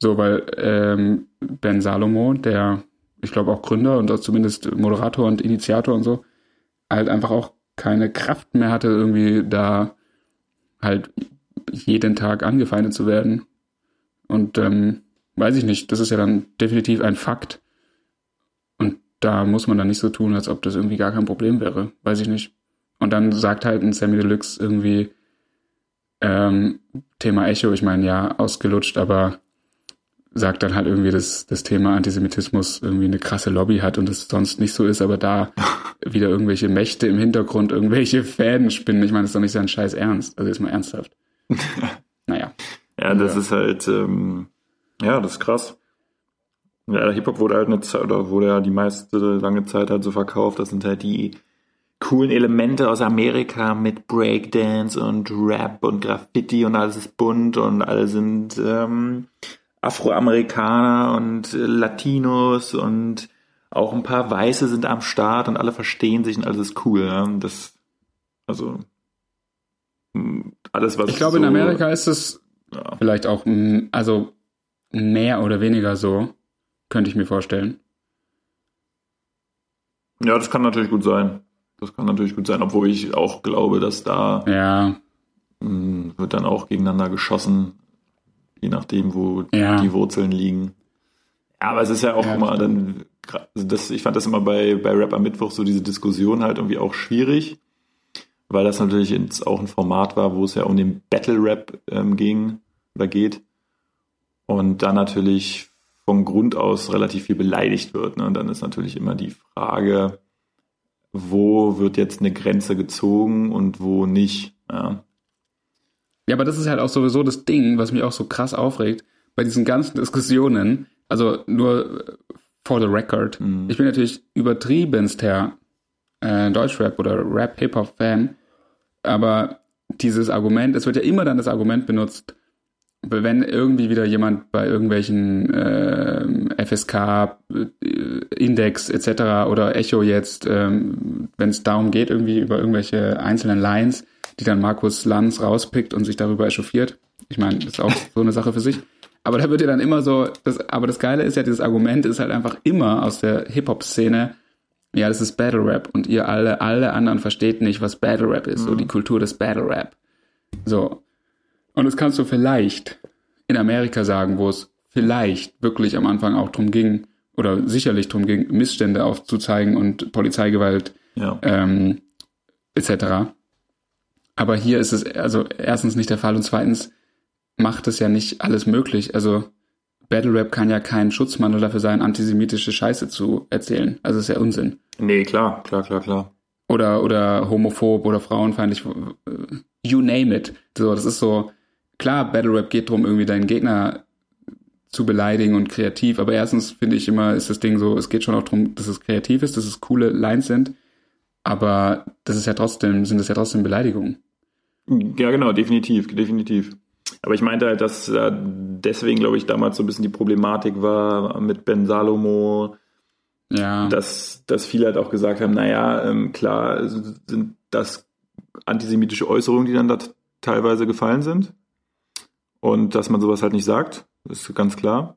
Speaker 2: So, weil ähm, Ben Salomo, der, ich glaube auch Gründer und auch zumindest Moderator und Initiator und so, halt einfach auch keine Kraft mehr hatte, irgendwie da halt jeden Tag angefeindet zu werden. Und ähm, weiß ich nicht, das ist ja dann definitiv ein Fakt. Und da muss man dann nicht so tun, als ob das irgendwie gar kein Problem wäre. Weiß ich nicht. Und dann sagt halt ein Sammy Deluxe irgendwie ähm, Thema Echo, ich meine, ja, ausgelutscht, aber sagt dann halt irgendwie, dass das Thema Antisemitismus irgendwie eine krasse Lobby hat und es sonst nicht so ist, aber da wieder irgendwelche Mächte im Hintergrund irgendwelche Fäden spinnen. Ich meine, das ist doch nicht sein Scheiß Ernst. Also ist mal ernsthaft. naja.
Speaker 1: Ja, das
Speaker 2: Ja.
Speaker 1: ist halt, ähm, ja, das ist krass. Ja, Hip-Hop wurde halt eine Zeit, oder wurde ja die meiste lange Zeit halt so verkauft. Das sind halt die coolen Elemente aus Amerika mit Breakdance und Rap und Graffiti und alles ist bunt und alle sind ähm, Afroamerikaner und äh, Latinos und auch ein paar Weiße sind am Start und alle verstehen sich und alles ist cool. Und Das, also alles, was
Speaker 2: Ich glaube,
Speaker 1: so,
Speaker 2: in Amerika ist es
Speaker 1: ja.
Speaker 2: vielleicht auch, also mehr oder weniger so, könnte ich mir vorstellen.
Speaker 1: Ja, das kann natürlich gut sein. Das kann natürlich gut sein, obwohl ich auch glaube, dass da
Speaker 2: Ja,
Speaker 1: mh, wird dann auch gegeneinander geschossen, je nachdem, wo
Speaker 2: Ja.
Speaker 1: die Wurzeln liegen. Ja, aber es ist ja auch
Speaker 2: Ja,
Speaker 1: immer dann, also das, ich fand das immer bei, bei Rap am Mittwoch so diese Diskussion halt irgendwie auch schwierig, weil das natürlich auch ein Format war, wo es ja um den Battle Rap ähm, ging oder geht und dann natürlich von Grund aus relativ viel beleidigt wird. Ne? Und dann ist natürlich immer die Frage, wo wird jetzt eine Grenze gezogen und wo nicht. Ja.
Speaker 2: Ja, aber das ist halt auch sowieso das Ding, was mich auch so krass aufregt, bei diesen ganzen Diskussionen, also nur äh, for the record,
Speaker 1: Mhm.
Speaker 2: ich bin natürlich übertriebenster äh, Deutschrap oder Rap-Hip-Hop-Fan, aber dieses Argument, es wird ja immer dann das Argument benutzt, wenn irgendwie wieder jemand bei irgendwelchen äh, FSK, Index etc. oder Echo jetzt, ähm, wenn es darum geht, irgendwie über irgendwelche einzelnen Lines, die dann Markus Lanz rauspickt und sich darüber echauffiert. Ich meine, das ist auch so eine Sache für sich. Aber da wird ja dann immer so, das, aber das Geile ist ja, dieses Argument ist halt einfach immer aus der Hip-Hop-Szene, ja, das ist Battle Rap und ihr alle, alle anderen versteht nicht, was Battle Rap ist, mhm. so die Kultur des Battle Rap. So. Und das kannst du vielleicht in Amerika sagen, wo es vielleicht wirklich am Anfang auch drum ging, oder sicherlich drum ging, Missstände aufzuzeigen und Polizeigewalt ja. ähm, etc. Aber hier ist es also erstens nicht der Fall und zweitens macht es ja nicht alles möglich. Also Battle Rap kann ja kein Schutzmantel dafür sein, antisemitische Scheiße zu erzählen. Also ist ja Unsinn.
Speaker 1: Nee, klar, klar, klar, klar.
Speaker 2: Oder, oder homophob oder frauenfeindlich, äh, you name it. So, das ist so, klar, Battle Rap geht darum, irgendwie deinen Gegner zu beleidigen und kreativ, aber erstens finde ich immer, ist das Ding so, es geht schon auch darum, dass es kreativ ist, dass es coole Lines sind, aber das ist ja trotzdem, sind das ja trotzdem Beleidigungen.
Speaker 1: Ja, genau, definitiv, definitiv. Aber ich meinte halt, dass äh, deswegen, glaube ich, damals so ein bisschen die Problematik war mit Ben Salomo, ja. dass, dass viele halt auch gesagt haben, naja, ähm, klar sind das antisemitische Äußerungen, die dann da teilweise gefallen sind. Und dass man sowas halt nicht sagt, ist ganz klar.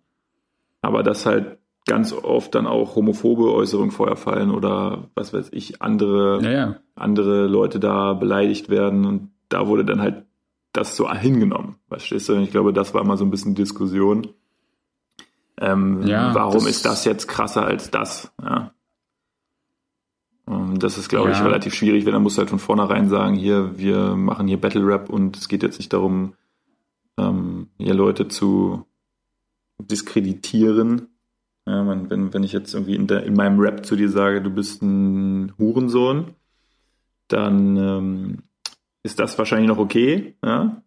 Speaker 1: Aber dass halt ganz oft dann auch homophobe Äußerungen vorher fallen oder was weiß ich, andere, ja, ja. andere Leute da beleidigt werden und da wurde dann halt das so hingenommen. Verstehst du? Und ich glaube, das war mal so ein bisschen Diskussion. Ähm, ja, warum das ist das jetzt krasser als das? Ja. Und das ist, glaube ja. ich, relativ schwierig, wenn er muss halt von vornherein sagen, hier, wir machen hier Battle Rap und es geht jetzt nicht darum, ähm, hier Leute zu diskreditieren. Ja, man, wenn, wenn ich jetzt irgendwie in, der, in meinem Rap zu dir sage, du bist ein Hurensohn, dann ähm, ist das wahrscheinlich noch okay, ja.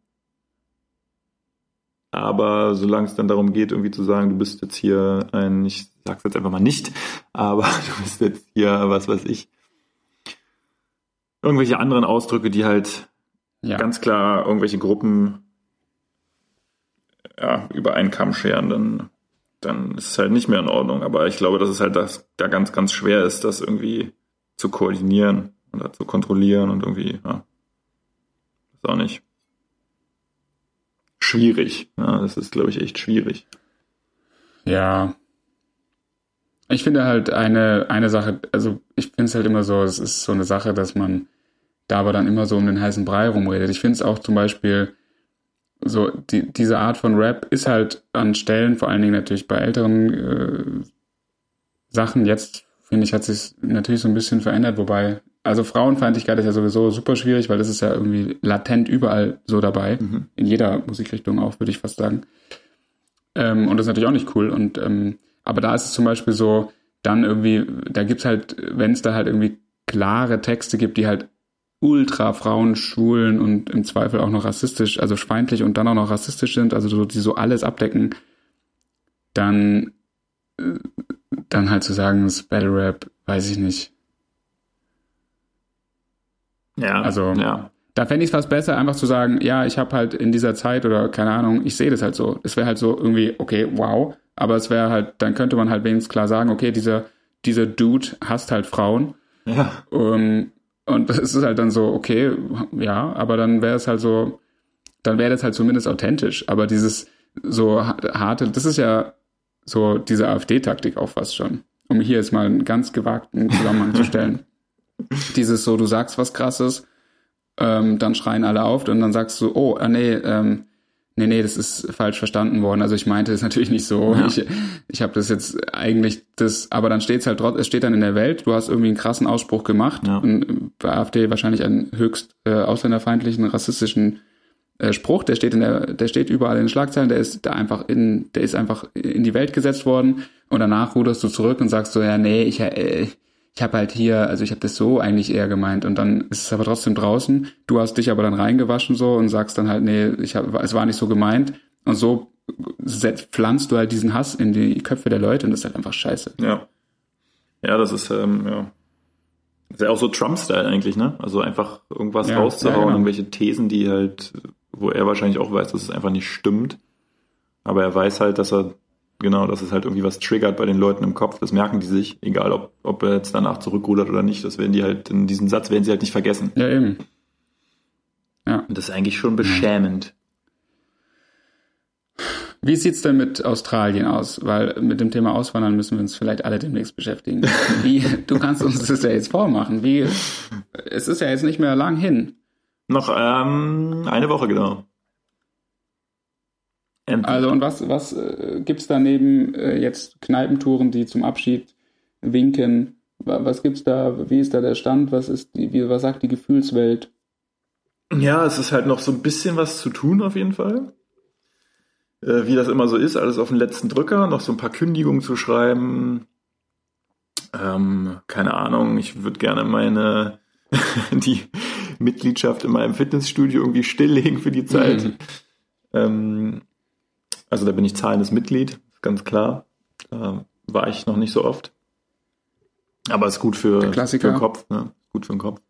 Speaker 1: Aber solange es dann darum geht, irgendwie zu sagen, du bist jetzt hier ein, ich sag's jetzt einfach mal nicht, aber du bist jetzt hier, was weiß ich, irgendwelche anderen Ausdrücke, die halt ja. ganz klar irgendwelche Gruppen ja, über einen Kamm scheren, dann, dann ist es halt nicht mehr in Ordnung. Aber ich glaube, dass es halt das, da ganz, ganz schwer ist, das irgendwie zu koordinieren oder zu kontrollieren und irgendwie, ja, ist auch nicht schwierig. Ja, das ist, glaube ich, echt schwierig.
Speaker 2: Ja. Ich finde halt eine, eine Sache, also ich finde es halt immer so, es ist so eine Sache, dass man da aber dann immer so um den heißen Brei rumredet. Ich finde es auch zum Beispiel so, die, diese Art von Rap ist halt an Stellen, vor allen Dingen natürlich bei älteren äh, Sachen, jetzt finde ich, hat sich natürlich so ein bisschen verändert, wobei also Frauenfeindlichkeit ist ja sowieso super schwierig, weil das ist ja irgendwie latent überall so dabei. Mhm. In jeder Musikrichtung auch, würde ich fast sagen. Ähm, und das ist natürlich auch nicht cool. Und ähm, aber da ist es zum Beispiel so, dann irgendwie, da gibt's halt, wenn es da halt irgendwie klare Texte gibt, die halt ultra Frauen schulen und im Zweifel auch noch rassistisch, also feindlich und dann auch noch rassistisch sind, also so, die so alles abdecken, dann, äh, dann halt zu sagen, das Battle Rap, weiß ich nicht ja. Also ja. da fände ich es fast besser, einfach zu sagen, ja, ich habe halt in dieser Zeit oder keine Ahnung, ich sehe das halt so. Es wäre halt so irgendwie, okay, wow. Aber es wäre halt, dann könnte man halt wenigstens klar sagen, okay, dieser, dieser Dude hasst halt Frauen. Ja. Um, ähm, und das ist halt dann so, okay, ja, aber dann wäre es halt so, dann wäre das halt zumindest authentisch. Aber dieses so harte, das ist ja so diese AfD-Taktik auch fast schon. Um hier jetzt mal einen ganz gewagten Zusammenhang zu stellen. Dieses so, du sagst was krasses, ähm, dann schreien alle auf und dann sagst du, oh, ah, nee, ähm, nee, nee, das ist falsch verstanden worden. Also ich meinte es natürlich nicht so. Ja. Ich, ich habe das jetzt eigentlich das, aber dann steht es halt trotzdem, es steht dann in der Welt, du hast irgendwie einen krassen Ausspruch gemacht ja. und bei AfD wahrscheinlich einen höchst äh, ausländerfeindlichen, rassistischen äh, Spruch, der steht in der, der steht überall in den Schlagzeilen, der ist da einfach in, der ist einfach in die Welt gesetzt worden und danach ruderst du zurück und sagst so, ja, nee, ich, äh, ich habe halt hier, also ich habe das so eigentlich eher gemeint und dann ist es aber trotzdem draußen. Du hast dich aber dann reingewaschen so und sagst dann halt, nee, ich hab, es war nicht so gemeint und so pflanzt du halt diesen Hass in die Köpfe der Leute und das ist halt einfach scheiße.
Speaker 1: Ja. Ja, das ist, ähm, ja. Das ist ja auch so Trump-Style eigentlich, ne? Also einfach irgendwas ja, rauszuhauen, ja, genau. irgendwelche Thesen, die halt, wo er wahrscheinlich auch weiß, dass es einfach nicht stimmt. Aber er weiß halt, dass er, genau, dass es halt irgendwie was triggert bei den Leuten im Kopf. Das merken die sich, egal ob, ob er jetzt danach zurückrudert oder nicht. Das werden die halt, in diesem Satz werden sie halt nicht vergessen.
Speaker 2: Ja, eben.
Speaker 1: Ja. Und das ist eigentlich schon beschämend.
Speaker 2: Wie sieht's denn mit Australien aus? Weil mit dem Thema Auswandern müssen wir uns vielleicht alle demnächst beschäftigen. Wie, du kannst uns das ja jetzt vormachen. Wie, es ist ja jetzt nicht mehr lang hin.
Speaker 1: Noch ähm, eine Woche, genau.
Speaker 2: Also und was, was äh, gibt's daneben äh, jetzt Kneipentouren, die zum Abschied winken? Was gibt's da? Wie ist da der Stand? Was ist die, wie, was sagt die Gefühlswelt?
Speaker 1: Ja, es ist halt noch so ein bisschen was zu tun auf jeden Fall. Äh, wie das immer so ist, alles auf den letzten Drücker, noch so ein paar Kündigungen zu schreiben. Ähm, keine Ahnung, ich würde gerne meine die Mitgliedschaft in meinem Fitnessstudio irgendwie stilllegen für die Zeit. Mhm. Ähm, also da bin ich zahlendes Mitglied, ganz klar. Da war ich noch nicht so oft. Aber ist gut für, für den Kopf, ne? Gut für den Kopf.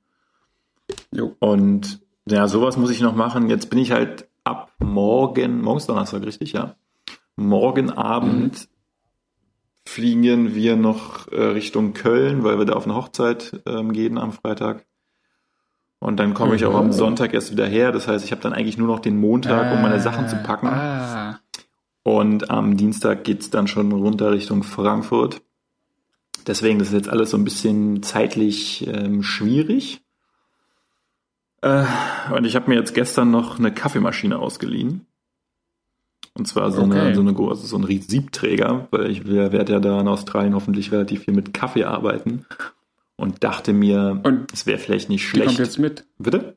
Speaker 1: Jo. Und ja, sowas muss ich noch machen. Jetzt bin ich halt ab morgen, morgens Donnerstag, richtig, ja. Morgen Abend mhm. fliegen wir noch äh, Richtung Köln, weil wir da auf eine Hochzeit ähm, gehen am Freitag. Und dann komme ich auch am Sonntag erst wieder her. Das heißt, ich habe dann eigentlich nur noch den Montag, ah, um meine Sachen zu packen. Ah. Und am Dienstag geht's dann schon runter Richtung Frankfurt. Deswegen das ist jetzt alles so ein bisschen zeitlich ähm, schwierig. Äh, und ich habe mir jetzt gestern noch eine Kaffeemaschine ausgeliehen. Und zwar so, okay. eine, so, eine, also so ein Siebträger, weil ich werde ja da in Australien hoffentlich relativ viel mit Kaffee arbeiten. Und dachte mir, und es wäre vielleicht nicht schlecht. Die
Speaker 2: kommt jetzt mit?
Speaker 1: Bitte?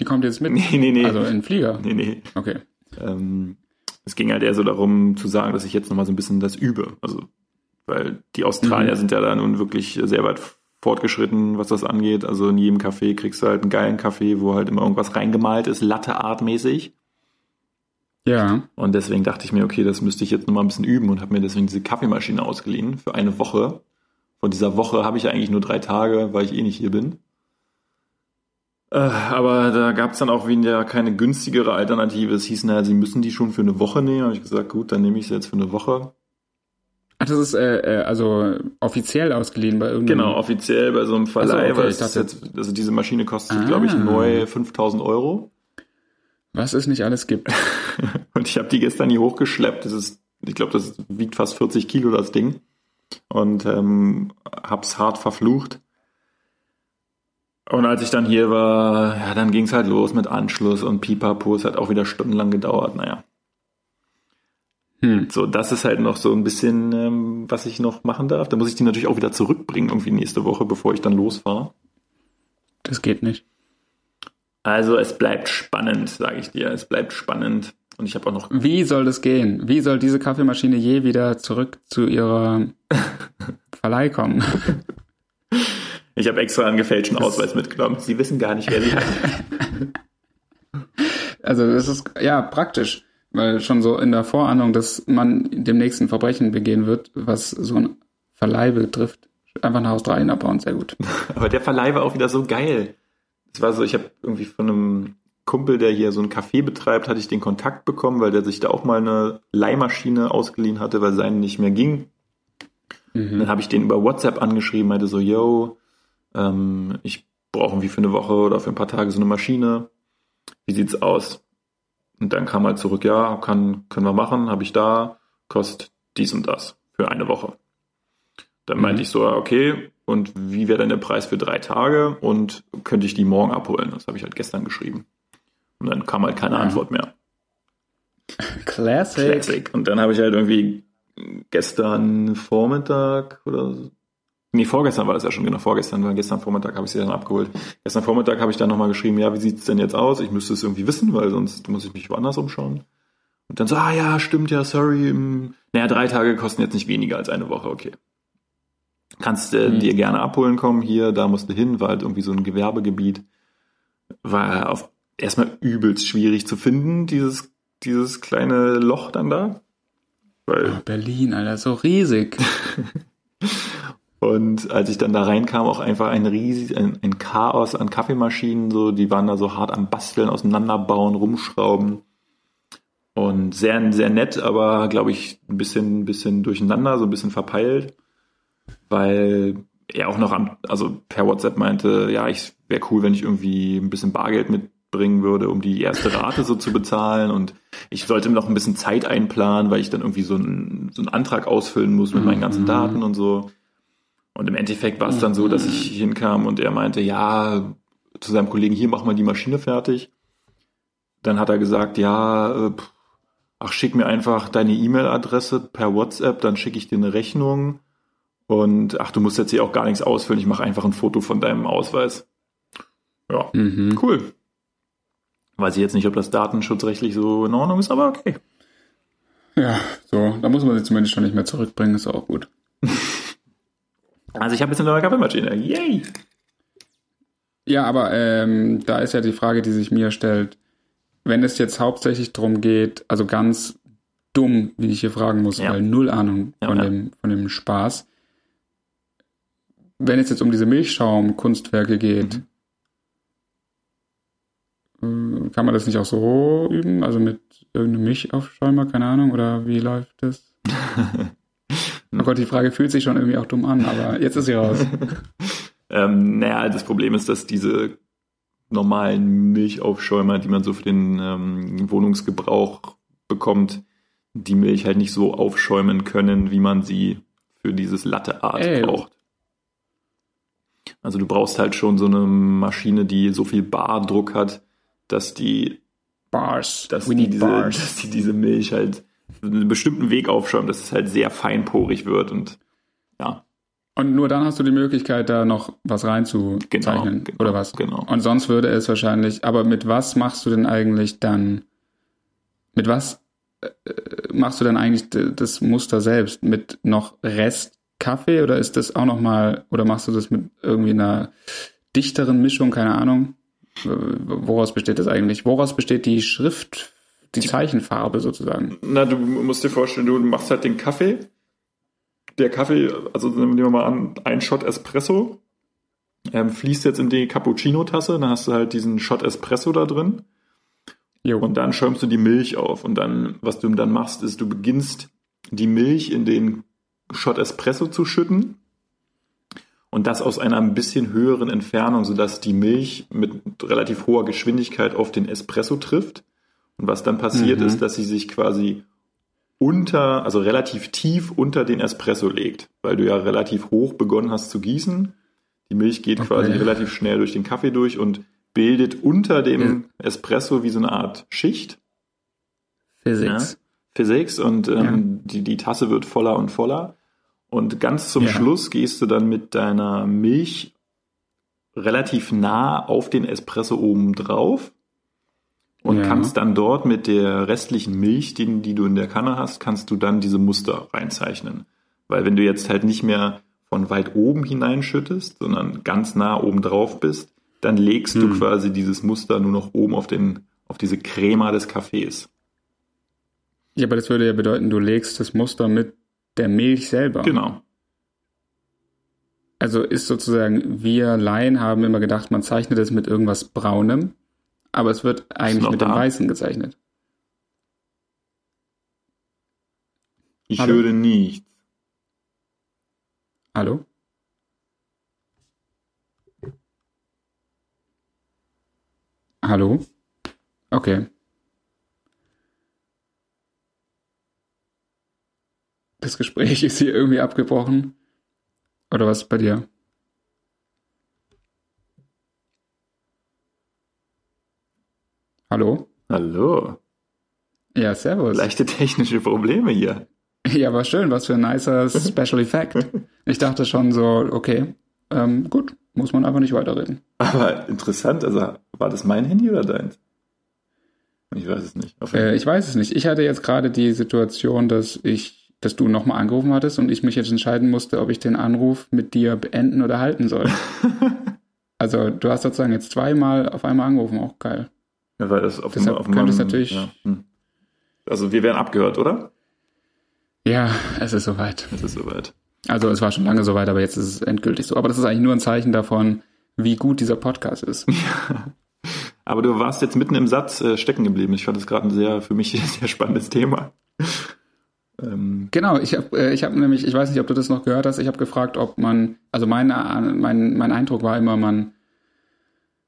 Speaker 2: Die kommt jetzt mit?
Speaker 1: Nee, nee, nee.
Speaker 2: Also in Flieger?
Speaker 1: Nee, nee.
Speaker 2: Okay.
Speaker 1: Ähm, es ging halt eher so darum zu sagen, dass ich jetzt nochmal so ein bisschen das übe. Also, weil die Australier mhm. sind ja da nun wirklich sehr weit fortgeschritten, was das angeht. Also in jedem Café kriegst du halt einen geilen Kaffee, wo halt immer irgendwas reingemalt ist, Latte-Art-mäßig.
Speaker 2: Ja.
Speaker 1: Und deswegen dachte ich mir, okay, das müsste ich jetzt nochmal ein bisschen üben und habe mir deswegen diese Kaffeemaschine ausgeliehen für eine Woche. Von dieser Woche habe ich eigentlich nur drei Tage, weil ich eh nicht hier bin. Äh, aber da gab es dann auch wieder keine günstigere Alternative. Es hieß, naja, sie müssen die schon für eine Woche nehmen. Habe ich gesagt, gut, dann nehme ich sie jetzt für eine Woche.
Speaker 2: Ach, das ist äh, äh, also offiziell ausgeliehen bei irgendeinem...
Speaker 1: Genau, offiziell bei so einem Verleih. Also, okay, dachte, jetzt, also diese Maschine kostet, ah. glaube ich, neu 5000 Euro.
Speaker 2: Was es nicht alles gibt.
Speaker 1: und ich habe die gestern hier hochgeschleppt. Das ist, ich glaube, das wiegt fast 40 Kilo, das Ding. Und ähm, hab's hart verflucht. Und als ich dann hier war, ja, dann ging's halt los mit Anschluss und Pipapo. Es hat auch wieder stundenlang gedauert. Naja, hm. So, das ist halt noch so ein bisschen, ähm, was ich noch machen darf. Da muss ich die natürlich auch wieder zurückbringen, irgendwie nächste Woche, bevor ich dann losfahre.
Speaker 2: Das geht nicht.
Speaker 1: Also es bleibt spannend, sage ich dir. Es bleibt spannend. Und ich habe auch noch.
Speaker 2: Wie soll das gehen? Wie soll diese Kaffeemaschine je wieder zurück zu ihrer Verleih kommen?
Speaker 1: Ich habe extra einen gefälschten Ausweis mitgenommen. Sie wissen gar nicht, wer sie hat.
Speaker 2: Also das ist ja praktisch. Weil schon so in der Vorahnung, dass man demnächst ein Verbrechen begehen wird, was so ein Verleih betrifft, einfach nach Australien abbauen, sehr gut.
Speaker 1: Aber der Verleih war auch wieder so geil. Es war so, ich habe irgendwie von einem Kumpel, der hier so ein Café betreibt, hatte ich den Kontakt bekommen, weil der sich da auch mal eine Leihmaschine ausgeliehen hatte, weil seine nicht mehr ging. Mhm. Dann habe ich den über WhatsApp angeschrieben, meinte so, yo, ähm, ich brauche irgendwie für eine Woche oder für ein paar Tage so eine Maschine. Wie sieht's aus? Und dann kam halt zurück, ja, kann, können wir machen, habe ich da, kostet dies und das für eine Woche. Dann mhm. meinte ich so, okay, und wie wäre denn der Preis für drei Tage und könnte ich die morgen abholen? Das habe ich halt gestern geschrieben. Und dann kam halt keine ja. Antwort mehr.
Speaker 2: Classic.
Speaker 1: Classic. Und dann habe ich halt irgendwie gestern Vormittag oder Nee, vorgestern war das ja schon, genau, vorgestern, weil gestern Vormittag habe ich sie dann abgeholt. Gestern Vormittag habe ich dann nochmal geschrieben, ja, wie sieht's denn jetzt aus? Ich müsste es irgendwie wissen, weil sonst muss ich mich woanders umschauen. Und dann so, ah ja, stimmt ja, sorry. Naja, drei Tage kosten jetzt nicht weniger als eine Woche, okay. Kannst äh, mhm. dir gerne abholen kommen hier, da musst du hin, war halt irgendwie so ein Gewerbegebiet. War auf erstmal übelst schwierig zu finden, dieses, dieses kleine Loch dann da.
Speaker 2: Weil oh, Berlin, Alter, so riesig.
Speaker 1: Und als ich dann da reinkam, auch einfach ein riesig, ein, ein, Chaos an Kaffeemaschinen, so, die waren da so hart am Basteln, auseinanderbauen, rumschrauben. Und sehr, sehr nett, aber glaube ich ein bisschen, ein bisschen durcheinander, so ein bisschen verpeilt, weil er auch noch am, also per WhatsApp meinte, ja, ich wäre cool, wenn ich irgendwie ein bisschen Bargeld mitbringen würde, um die erste Rate so zu bezahlen und ich sollte mir noch ein bisschen Zeit einplanen, weil ich dann irgendwie so einen, so einen Antrag ausfüllen muss mit meinen ganzen
Speaker 2: Mhm.
Speaker 1: Daten und so. Und im Endeffekt war es dann so, dass ich hinkam und er meinte, ja, zu seinem Kollegen, hier mach mal die Maschine fertig. Dann hat er gesagt, ja, äh, pff, ach, schick mir einfach deine E-Mail-Adresse per WhatsApp, dann schicke ich dir eine Rechnung. Und ach, du musst jetzt hier auch gar nichts ausfüllen, ich mache einfach ein Foto von deinem Ausweis. Ja,
Speaker 2: Mhm.
Speaker 1: cool. Weiß ich jetzt nicht, ob das datenschutzrechtlich so in Ordnung ist, aber okay.
Speaker 2: Ja, so, da muss man sie zumindest schon nicht mehr zurückbringen, ist auch gut.
Speaker 1: Also ich habe jetzt eine neue Kaffeemaschine. Yay!
Speaker 2: Ja, aber ähm, da ist ja die Frage, die sich mir stellt, wenn es jetzt hauptsächlich darum geht, also ganz dumm, wie ich hier fragen muss,
Speaker 1: Ja.
Speaker 2: weil null Ahnung
Speaker 1: Ja,
Speaker 2: von,
Speaker 1: ja.
Speaker 2: Dem, von dem Spaß. Wenn es jetzt um diese Milchschaum-Kunstwerke geht, äh, kann man das nicht auch so üben? Also mit irgendeinem Milchaufschäumer, keine Ahnung, oder wie läuft das? oh Gott, die Frage fühlt sich schon irgendwie auch dumm an, aber jetzt ist sie raus.
Speaker 1: Ähm, naja, das Problem ist, dass diese normalen Milchaufschäumer, die man so für den ähm, Wohnungsgebrauch bekommt, die Milch halt nicht so aufschäumen können, wie man sie für dieses Latte-Art
Speaker 2: Ey.
Speaker 1: braucht. Also du brauchst halt schon so eine Maschine, die so viel Bardruck hat, dass die,
Speaker 2: Bars.
Speaker 1: dass die, diese,
Speaker 2: bars.
Speaker 1: dass die diese Milch halt einen bestimmten Weg aufschäumt, dass es halt sehr feinporig wird und ja,
Speaker 2: Und nur dann hast du die Möglichkeit, da noch was reinzuzeichnen,
Speaker 1: Genau,
Speaker 2: oder was?
Speaker 1: genau.
Speaker 2: Und sonst würde es wahrscheinlich, aber mit was machst du denn eigentlich dann, mit was äh, machst du denn eigentlich das Muster selbst? Mit noch Rest Kaffee oder ist das auch nochmal, oder machst du das mit irgendwie einer dichteren Mischung, keine Ahnung? Äh, Woraus besteht das eigentlich? Woraus besteht die Schrift, die Zeichenfarbe sozusagen?
Speaker 1: Na, du musst dir vorstellen, du machst halt den Kaffee. Der Kaffee, also nehmen wir mal an, ein Shot Espresso, ähm, fließt jetzt in die Cappuccino-Tasse, dann hast du halt diesen Shot Espresso da drin
Speaker 2: Jo.
Speaker 1: und dann schäumst du die Milch auf und dann, was du dann machst, ist, du beginnst die Milch in den Shot Espresso zu schütten und das aus einer ein bisschen höheren Entfernung, sodass die Milch mit relativ hoher Geschwindigkeit auf den Espresso trifft. Und was dann passiert
Speaker 2: Mhm.
Speaker 1: ist, dass sie sich quasi unter, also relativ tief unter den Espresso legt, weil du ja relativ hoch begonnen hast zu gießen. Die Milch geht
Speaker 2: Okay.
Speaker 1: quasi relativ schnell durch den Kaffee durch und bildet unter dem Espresso wie so eine Art Schicht.
Speaker 2: Physics.
Speaker 1: Physics und ähm, die, die Tasse wird voller und voller. Und ganz zum
Speaker 2: Ja.
Speaker 1: Schluss gehst du dann mit deiner Milch relativ nah auf den Espresso oben drauf und
Speaker 2: Ja.
Speaker 1: kannst dann dort mit der restlichen Milch, die, die du in der Kanne hast, kannst du dann diese Muster reinzeichnen. Weil wenn du jetzt halt nicht mehr von weit oben hineinschüttest, sondern ganz nah oben drauf bist, dann legst du
Speaker 2: Hm.
Speaker 1: quasi dieses Muster nur noch oben auf den, auf diese Crema des Kaffees.
Speaker 2: Ja, aber das würde ja bedeuten, du legst das Muster mit der Milch selber.
Speaker 1: Genau.
Speaker 2: Also ist sozusagen, wir Laien haben immer gedacht, man zeichnet es mit irgendwas Braunem, aber es wird eigentlich mit dem
Speaker 1: da?
Speaker 2: Weißen gezeichnet.
Speaker 1: Ich
Speaker 2: Hallo?
Speaker 1: höre nichts.
Speaker 2: Hallo? Hallo? Okay. Das Gespräch ist hier irgendwie abgebrochen. Oder was ist bei dir? Hallo?
Speaker 1: Hallo.
Speaker 2: Ja, servus.
Speaker 1: Leichte technische Probleme hier.
Speaker 2: Ja, war schön, was für ein nicer Special Effect. Ich dachte schon so, okay, ähm, gut, muss man einfach nicht weiterreden.
Speaker 1: Aber interessant, also war das mein Handy oder deins? Ich weiß es nicht.
Speaker 2: Äh, ich weiß es nicht. Ich hatte jetzt gerade die Situation, dass ich, dass du nochmal angerufen hattest und ich mich jetzt entscheiden musste, ob ich den Anruf mit dir beenden oder halten soll. also du hast sozusagen jetzt zweimal auf einmal angerufen, auch geil.
Speaker 1: Ja, weil das auf,
Speaker 2: Deshalb
Speaker 1: auf
Speaker 2: könnte es natürlich-
Speaker 1: Ja. Hm. Also wir werden abgehört, oder?
Speaker 2: Ja, es ist soweit.
Speaker 1: Es ist soweit.
Speaker 2: Also es war schon lange soweit, aber jetzt ist es endgültig so. Aber das ist eigentlich nur ein Zeichen davon, wie gut dieser Podcast ist.
Speaker 1: Aber du warst jetzt mitten im Satz äh, stecken geblieben. Ich fand das gerade ein sehr, für mich sehr spannendes Thema.
Speaker 2: Ähm. Genau, ich habe äh, ich hab nämlich, ich weiß nicht, ob du das noch gehört hast, ich habe gefragt, ob man, also mein, mein, mein Eindruck war immer, man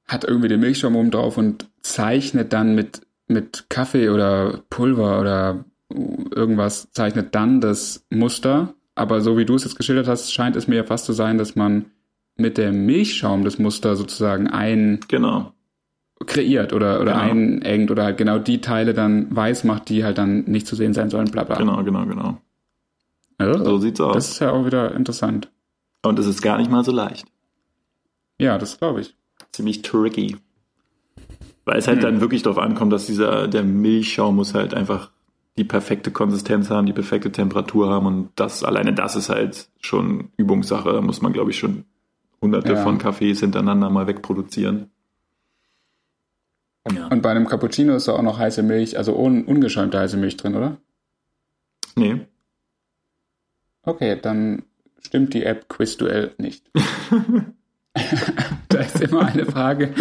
Speaker 2: hat irgendwie den Milchschaum oben drauf und zeichnet dann mit, mit Kaffee oder Pulver oder irgendwas, zeichnet dann das Muster. Aber so wie du es jetzt geschildert hast, scheint es mir ja fast zu sein, dass man mit dem Milchschaum das Muster sozusagen ein
Speaker 1: genau.
Speaker 2: kreiert oder, oder genau. einengt oder halt genau die Teile dann weiß macht, die halt dann nicht zu sehen sein sollen, bla bla.
Speaker 1: Genau, genau, genau.
Speaker 2: Also, so sieht's aus. Das ist ja auch wieder interessant.
Speaker 1: Und es ist gar nicht mal so leicht.
Speaker 2: Ja, das glaube ich
Speaker 1: ziemlich tricky. Weil es halt hm. dann wirklich darauf ankommt, dass dieser, der Milchschaum muss halt einfach die perfekte Konsistenz haben, die perfekte Temperatur haben und das, alleine das ist halt schon Übungssache. Da muss man, glaube ich, schon hunderte ja. von Kaffees hintereinander mal wegproduzieren.
Speaker 2: Ja. Und bei einem Cappuccino ist da auch noch heiße Milch, also un ungeschäumte heiße Milch drin, oder?
Speaker 1: Nee.
Speaker 2: Okay, dann stimmt die App Quizduell nicht. da ist immer eine Frage,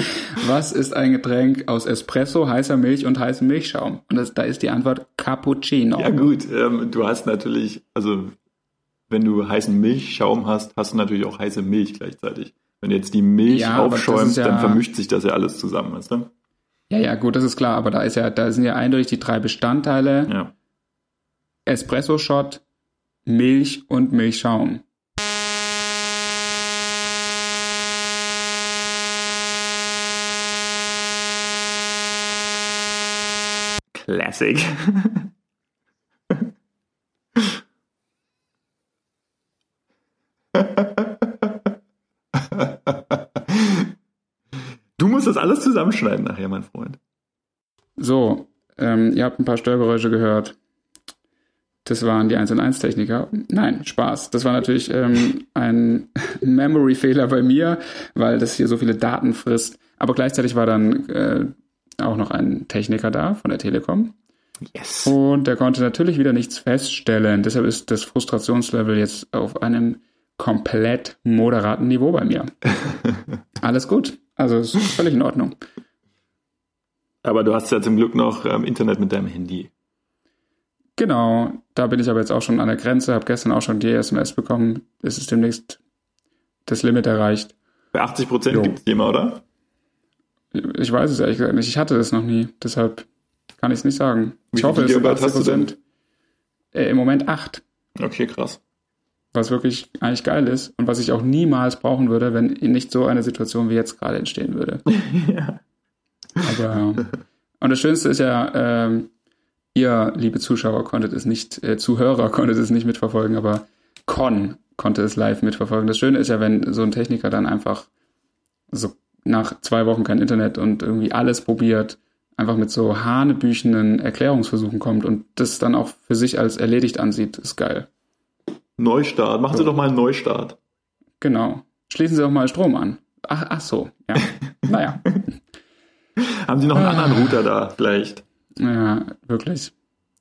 Speaker 2: was ist ein Getränk aus Espresso, heißer Milch und heißem Milchschaum? Und das, da ist die Antwort Cappuccino.
Speaker 1: Ja gut, ähm, du hast natürlich, also wenn du heißen Milchschaum hast, hast du natürlich auch heiße Milch gleichzeitig. Wenn du jetzt die Milch ja, aufschäumst, ja, dann vermischt sich das ja alles zusammen, weißt du?
Speaker 2: Ja, ja, gut, das ist klar, aber da ist ja, da sind ja eindeutig die drei Bestandteile.
Speaker 1: Ja.
Speaker 2: Espresso-Shot, Milch und Milchschaum.
Speaker 1: Classic. Du musst das alles zusammenschneiden nachher, mein Freund.
Speaker 2: So, ähm, ihr habt ein paar Störgeräusche gehört. Das waren die 1 und 1 Techniker. Nein, Spaß. Das war natürlich ähm, ein Memory-Fehler bei mir, weil das hier so viele Daten frisst. Aber gleichzeitig war dann äh, auch noch ein Techniker da von der Telekom.
Speaker 1: Yes.
Speaker 2: Und der konnte natürlich wieder nichts feststellen. Deshalb ist das Frustrationslevel jetzt auf einem komplett moderaten Niveau bei mir. Alles gut. Also ist völlig in Ordnung.
Speaker 1: Aber du hast ja zum Glück noch ähm, Internet mit deinem Handy.
Speaker 2: Genau, da bin ich aber jetzt auch schon an der Grenze, habe gestern auch schon die SMS bekommen. Es ist demnächst das Limit erreicht.
Speaker 1: Bei 80 Prozent gibt es immer, oder?
Speaker 2: Ich weiß es ehrlich gesagt nicht. Ich hatte das noch nie. Deshalb kann ich es nicht sagen.
Speaker 1: Wie ich hoffe, es sind 80
Speaker 2: Prozent. Äh, Im Moment acht.
Speaker 1: Okay, krass.
Speaker 2: Was wirklich eigentlich geil ist und was ich auch niemals brauchen würde, wenn nicht so eine Situation wie jetzt gerade entstehen würde. ja. Aber und das Schönste ist ja, ähm, ihr, liebe Zuschauer, konntet es nicht, äh, Zuhörer konntet es nicht mitverfolgen, aber Con konnte es live mitverfolgen. Das Schöne ist ja, wenn so ein Techniker dann einfach so nach zwei Wochen kein Internet und irgendwie alles probiert, einfach mit so hanebüchenden Erklärungsversuchen kommt und das dann auch für sich als erledigt ansieht, ist geil.
Speaker 1: Neustart. Machen so. Sie doch mal einen Neustart.
Speaker 2: Genau. Schließen Sie doch mal Strom an. Ach, ach so, ja. naja.
Speaker 1: Haben Sie noch einen anderen Router da, vielleicht?
Speaker 2: Ja, wirklich.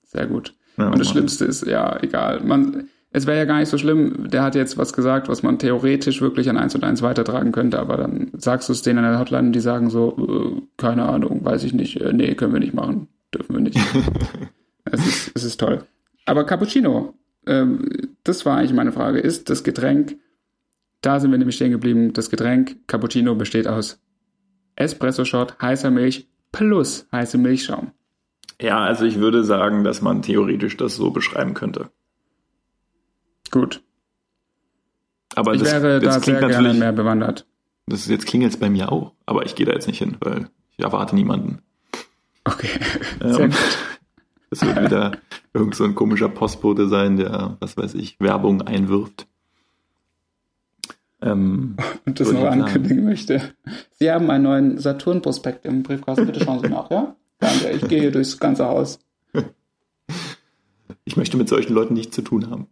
Speaker 2: Sehr gut. Ja, und das. Schlimmste ist, ja, egal. Man, es wäre ja gar nicht so schlimm, der hat jetzt was gesagt, was man theoretisch wirklich an eins und eins weitertragen könnte, aber dann sagst du es denen an der Hotline, die sagen so, äh, keine Ahnung, weiß ich nicht, äh, nee, können wir nicht machen, dürfen wir nicht. es, ist, es ist toll. Aber Cappuccino, ähm, das war eigentlich meine Frage, ist das Getränk, da sind wir nämlich stehen geblieben, das Getränk Cappuccino besteht aus Espresso-Shot, heißer Milch plus heiße Milchschaum.
Speaker 1: Ja, also ich würde sagen, dass man theoretisch das so beschreiben könnte.
Speaker 2: Gut.
Speaker 1: Aber
Speaker 2: ich
Speaker 1: das,
Speaker 2: wäre
Speaker 1: das
Speaker 2: da sehr gerne mehr bewandert.
Speaker 1: Das ist jetzt klingelt es bei mir auch, aber ich gehe da jetzt nicht hin, weil ich erwarte niemanden.
Speaker 2: Okay. Sehr ähm, gut.
Speaker 1: Das wird wieder irgend so ein komischer Postbote sein, der, was weiß ich, Werbung einwirft.
Speaker 2: Ähm, Und das noch ankündigen möchte. Sie haben einen neuen Saturn-Prospekt im Briefkasten. Bitte schauen Sie nach, ja? Danke, ich gehe hier durchs ganze Haus.
Speaker 1: Ich möchte mit solchen Leuten nichts zu tun haben.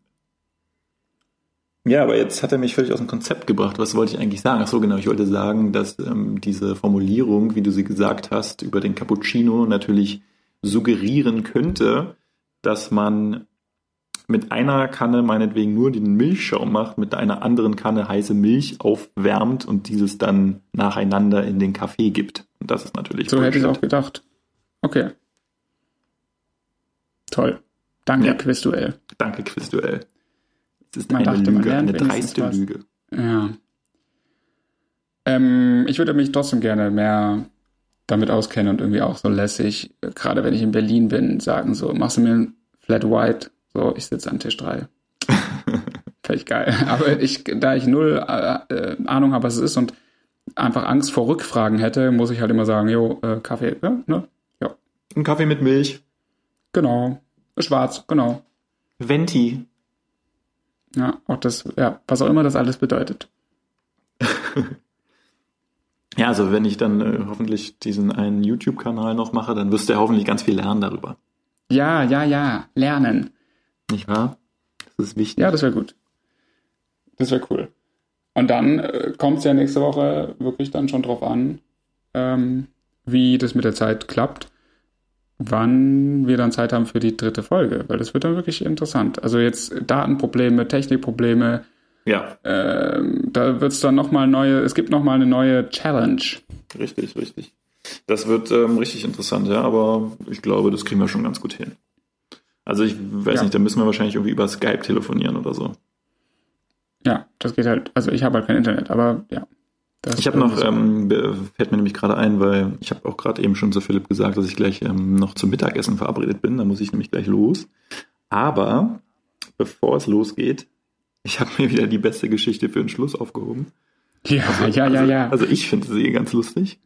Speaker 1: Ja, aber jetzt hat er mich völlig aus dem Konzept gebracht. Was wollte ich eigentlich sagen? Ach so, genau. Ich wollte sagen, dass ähm, diese Formulierung, wie du sie gesagt hast, über den Cappuccino natürlich suggerieren könnte, dass man mit einer Kanne meinetwegen nur den Milchschaum macht, mit einer anderen Kanne heiße Milch aufwärmt und dieses dann nacheinander in den Kaffee gibt. Und das ist natürlich.
Speaker 2: So hätte ich auch gedacht. Okay. Toll. Danke, ja. Quizduell.
Speaker 1: Danke, Quizduell.
Speaker 2: Das ist man eine dachte, Lüge, eine dreiste was. Lüge. Ja. Ähm, ich würde mich trotzdem gerne mehr damit auskennen und irgendwie auch so lässig, gerade wenn ich in Berlin bin, sagen so, machst du mir ein Flat White? So, ich sitze an Tisch 3. Vielleicht geil. Aber ich, da ich null äh, äh, Ahnung habe, was es ist und einfach Angst vor Rückfragen hätte, muss ich halt immer sagen, jo, äh, Kaffee, ja, ne? Ja.
Speaker 1: Ein Kaffee mit Milch.
Speaker 2: Genau. Schwarz, genau.
Speaker 1: Venti.
Speaker 2: Ja, auch das, ja, was auch immer das alles bedeutet.
Speaker 1: ja, also wenn ich dann äh, hoffentlich diesen einen YouTube-Kanal noch mache, dann wirst du ja hoffentlich ganz viel lernen darüber.
Speaker 2: Ja, ja, ja, lernen.
Speaker 1: Nicht wahr?
Speaker 2: Das ist wichtig. Ja, das wäre gut. Das wäre cool. Und dann äh, kommt es ja nächste Woche wirklich dann schon drauf an, ähm, wie das mit der Zeit klappt wann wir dann Zeit haben für die dritte Folge, weil das wird dann wirklich interessant. Also jetzt Datenprobleme, Technikprobleme.
Speaker 1: Ja.
Speaker 2: Ähm, da wird es dann nochmal neue, es gibt nochmal eine neue Challenge.
Speaker 1: Richtig, richtig. Das wird ähm, richtig interessant, ja, aber ich glaube, das kriegen wir schon ganz gut hin. Also ich weiß ja. nicht, da müssen wir wahrscheinlich irgendwie über Skype telefonieren oder so.
Speaker 2: Ja, das geht halt, also ich habe halt kein Internet, aber ja.
Speaker 1: Das ich habe noch, ähm, fällt mir nämlich gerade ein, weil ich habe auch gerade eben schon zu Philipp gesagt, dass ich gleich ähm, noch zum Mittagessen verabredet bin. Da muss ich nämlich gleich los. Aber bevor es losgeht, ich habe mir wieder die beste Geschichte für den Schluss aufgehoben.
Speaker 2: Ja, also, ja,
Speaker 1: also,
Speaker 2: ja, ja.
Speaker 1: Also ich finde sie ganz lustig.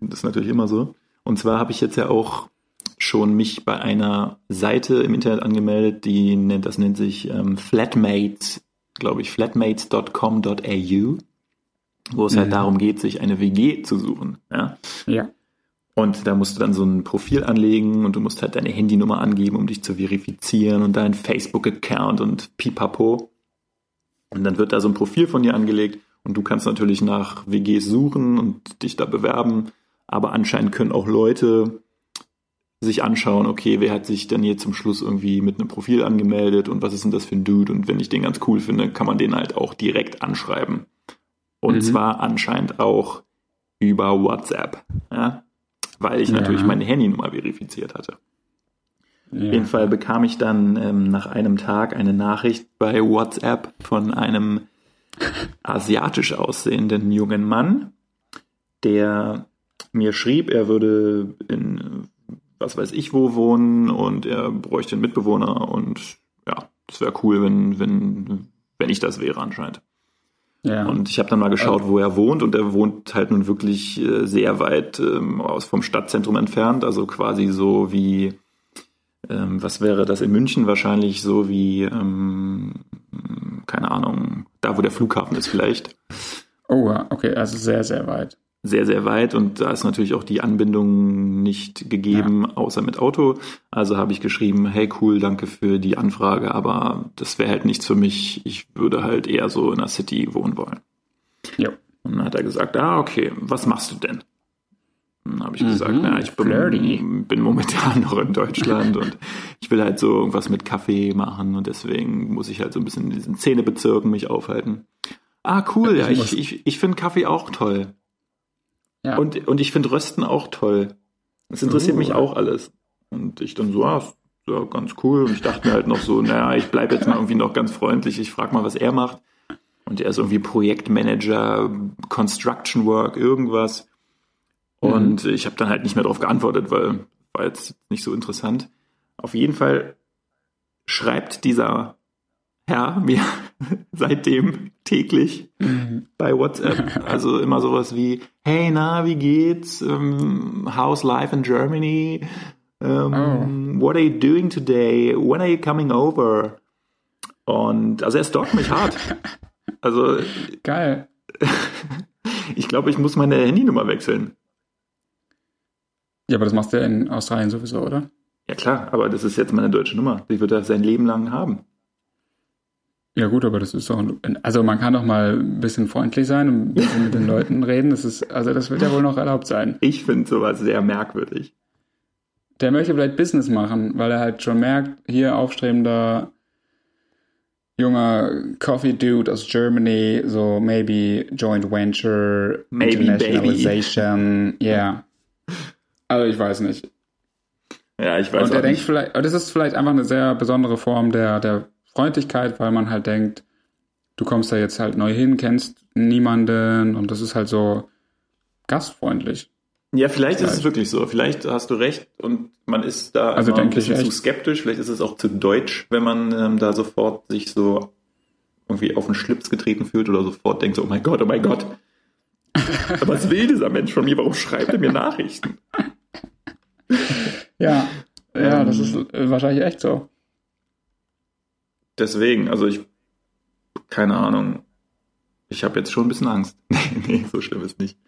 Speaker 1: Das ist natürlich immer so. Und zwar habe ich jetzt ja auch schon mich bei einer Seite im Internet angemeldet, die nennt, das nennt sich ähm, Flatmates, glaube ich, flatmates.com.au wo es halt mhm. halt darum geht, sich eine WG zu suchen. Ja.
Speaker 2: ja.
Speaker 1: Und da musst du dann so ein Profil anlegen und du musst halt deine Handynummer angeben, um dich zu verifizieren und deinen Facebook-Account und pipapo. Und dann wird da so ein Profil von dir angelegt und du kannst natürlich nach WGs suchen und dich da bewerben. Aber anscheinend können auch Leute sich anschauen, okay, wer hat sich denn hier zum Schluss irgendwie mit einem Profil angemeldet und was ist denn das für ein Dude? Und wenn ich den ganz cool finde, kann man den halt auch direkt anschreiben. Und mhm. zwar anscheinend auch über WhatsApp. Ja? Weil ich ja. natürlich meine Handynummer verifiziert hatte. Ja. Auf jeden Fall bekam ich dann ähm, nach einem Tag eine Nachricht bei WhatsApp von einem asiatisch aussehenden jungen Mann, der mir schrieb, er würde in was weiß ich wo wohnen und er bräuchte einen Mitbewohner und ja, es wäre cool, wenn, wenn, wenn ich das wäre anscheinend. Ja. Und ich habe dann mal geschaut, wo er wohnt und er wohnt halt nun wirklich äh, sehr weit ähm, aus vom Stadtzentrum entfernt, also quasi so wie, ähm, was wäre das in München wahrscheinlich so wie, ähm, keine Ahnung, da wo der Flughafen ist vielleicht.
Speaker 2: Oh, okay, also sehr, sehr weit
Speaker 1: sehr, sehr weit und da ist natürlich auch die Anbindung nicht gegeben, ja. außer mit Auto. Also habe ich geschrieben, hey cool, danke für die Anfrage, aber das wäre halt nichts für mich. Ich würde halt eher so in der City wohnen wollen.
Speaker 2: Ja.
Speaker 1: Und dann hat er gesagt, ah, okay, was machst du denn? Dann habe ich mhm, gesagt, na, ich bin, bin, momentan noch in Deutschland und ich will halt so irgendwas mit Kaffee machen und deswegen muss ich halt so ein bisschen in diesen Zähnebezirken mich aufhalten. Ah, cool, ja, ich, ich, ich finde Kaffee auch toll. Ja. Und, und ich finde Rösten auch toll. Das interessiert uh. mich auch alles. Und ich dann so, ah, ja, ganz cool. Und ich dachte mir halt noch so, naja, ich bleibe jetzt mal irgendwie noch ganz freundlich. Ich frage mal, was er macht. Und er ist irgendwie Projektmanager, Construction Work, irgendwas. Und mhm. ich habe dann halt nicht mehr darauf geantwortet, weil war jetzt nicht so interessant. Auf jeden Fall schreibt dieser Herr mir seitdem täglich mhm. bei WhatsApp. Also immer sowas wie, hey, na, wie geht's? Um, how's life in Germany? Um, oh. What are you doing today? When are you coming over? Und also er stalkt mich hart. Also
Speaker 2: geil.
Speaker 1: ich glaube, ich muss meine Handynummer wechseln.
Speaker 2: Ja, aber das machst du in Australien sowieso, oder?
Speaker 1: Ja klar, aber das ist jetzt meine deutsche Nummer. Die wird er sein Leben lang haben.
Speaker 2: Ja gut, aber das ist doch, also man kann doch mal ein bisschen freundlich sein und ein bisschen mit den Leuten reden. Das ist, also das wird ja wohl noch erlaubt sein.
Speaker 1: Ich finde sowas sehr merkwürdig.
Speaker 2: Der möchte vielleicht Business machen, weil er halt schon merkt, hier aufstrebender junger Coffee Dude aus Germany, so maybe joint venture,
Speaker 1: maybe
Speaker 2: internationalization, ja. Yeah. Also ich weiß nicht.
Speaker 1: Ja, ich weiß
Speaker 2: Und der
Speaker 1: auch
Speaker 2: denkt vielleicht, das ist vielleicht einfach eine sehr besondere Form der, der Freundlichkeit, weil man halt denkt, du kommst da jetzt halt neu hin, kennst niemanden und das ist halt so gastfreundlich.
Speaker 1: Ja, vielleicht ist es
Speaker 2: Vielleicht.
Speaker 1: wirklich so. Vielleicht hast du recht und man ist da
Speaker 2: Also
Speaker 1: immer ein bisschen zu skeptisch. Vielleicht ist es auch zu deutsch, wenn man ähm, da sofort sich so irgendwie auf den Schlips getreten fühlt oder sofort denkt so, oh mein Gott, oh mein Gott. Was will dieser Mensch von mir? Warum schreibt er mir Nachrichten?
Speaker 2: Ja, ja,
Speaker 1: Ähm.
Speaker 2: das ist äh, wahrscheinlich echt so.
Speaker 1: Deswegen, also ich, keine Ahnung. Ich habe jetzt schon ein bisschen Angst. nee, nee, so schlimm ist nicht.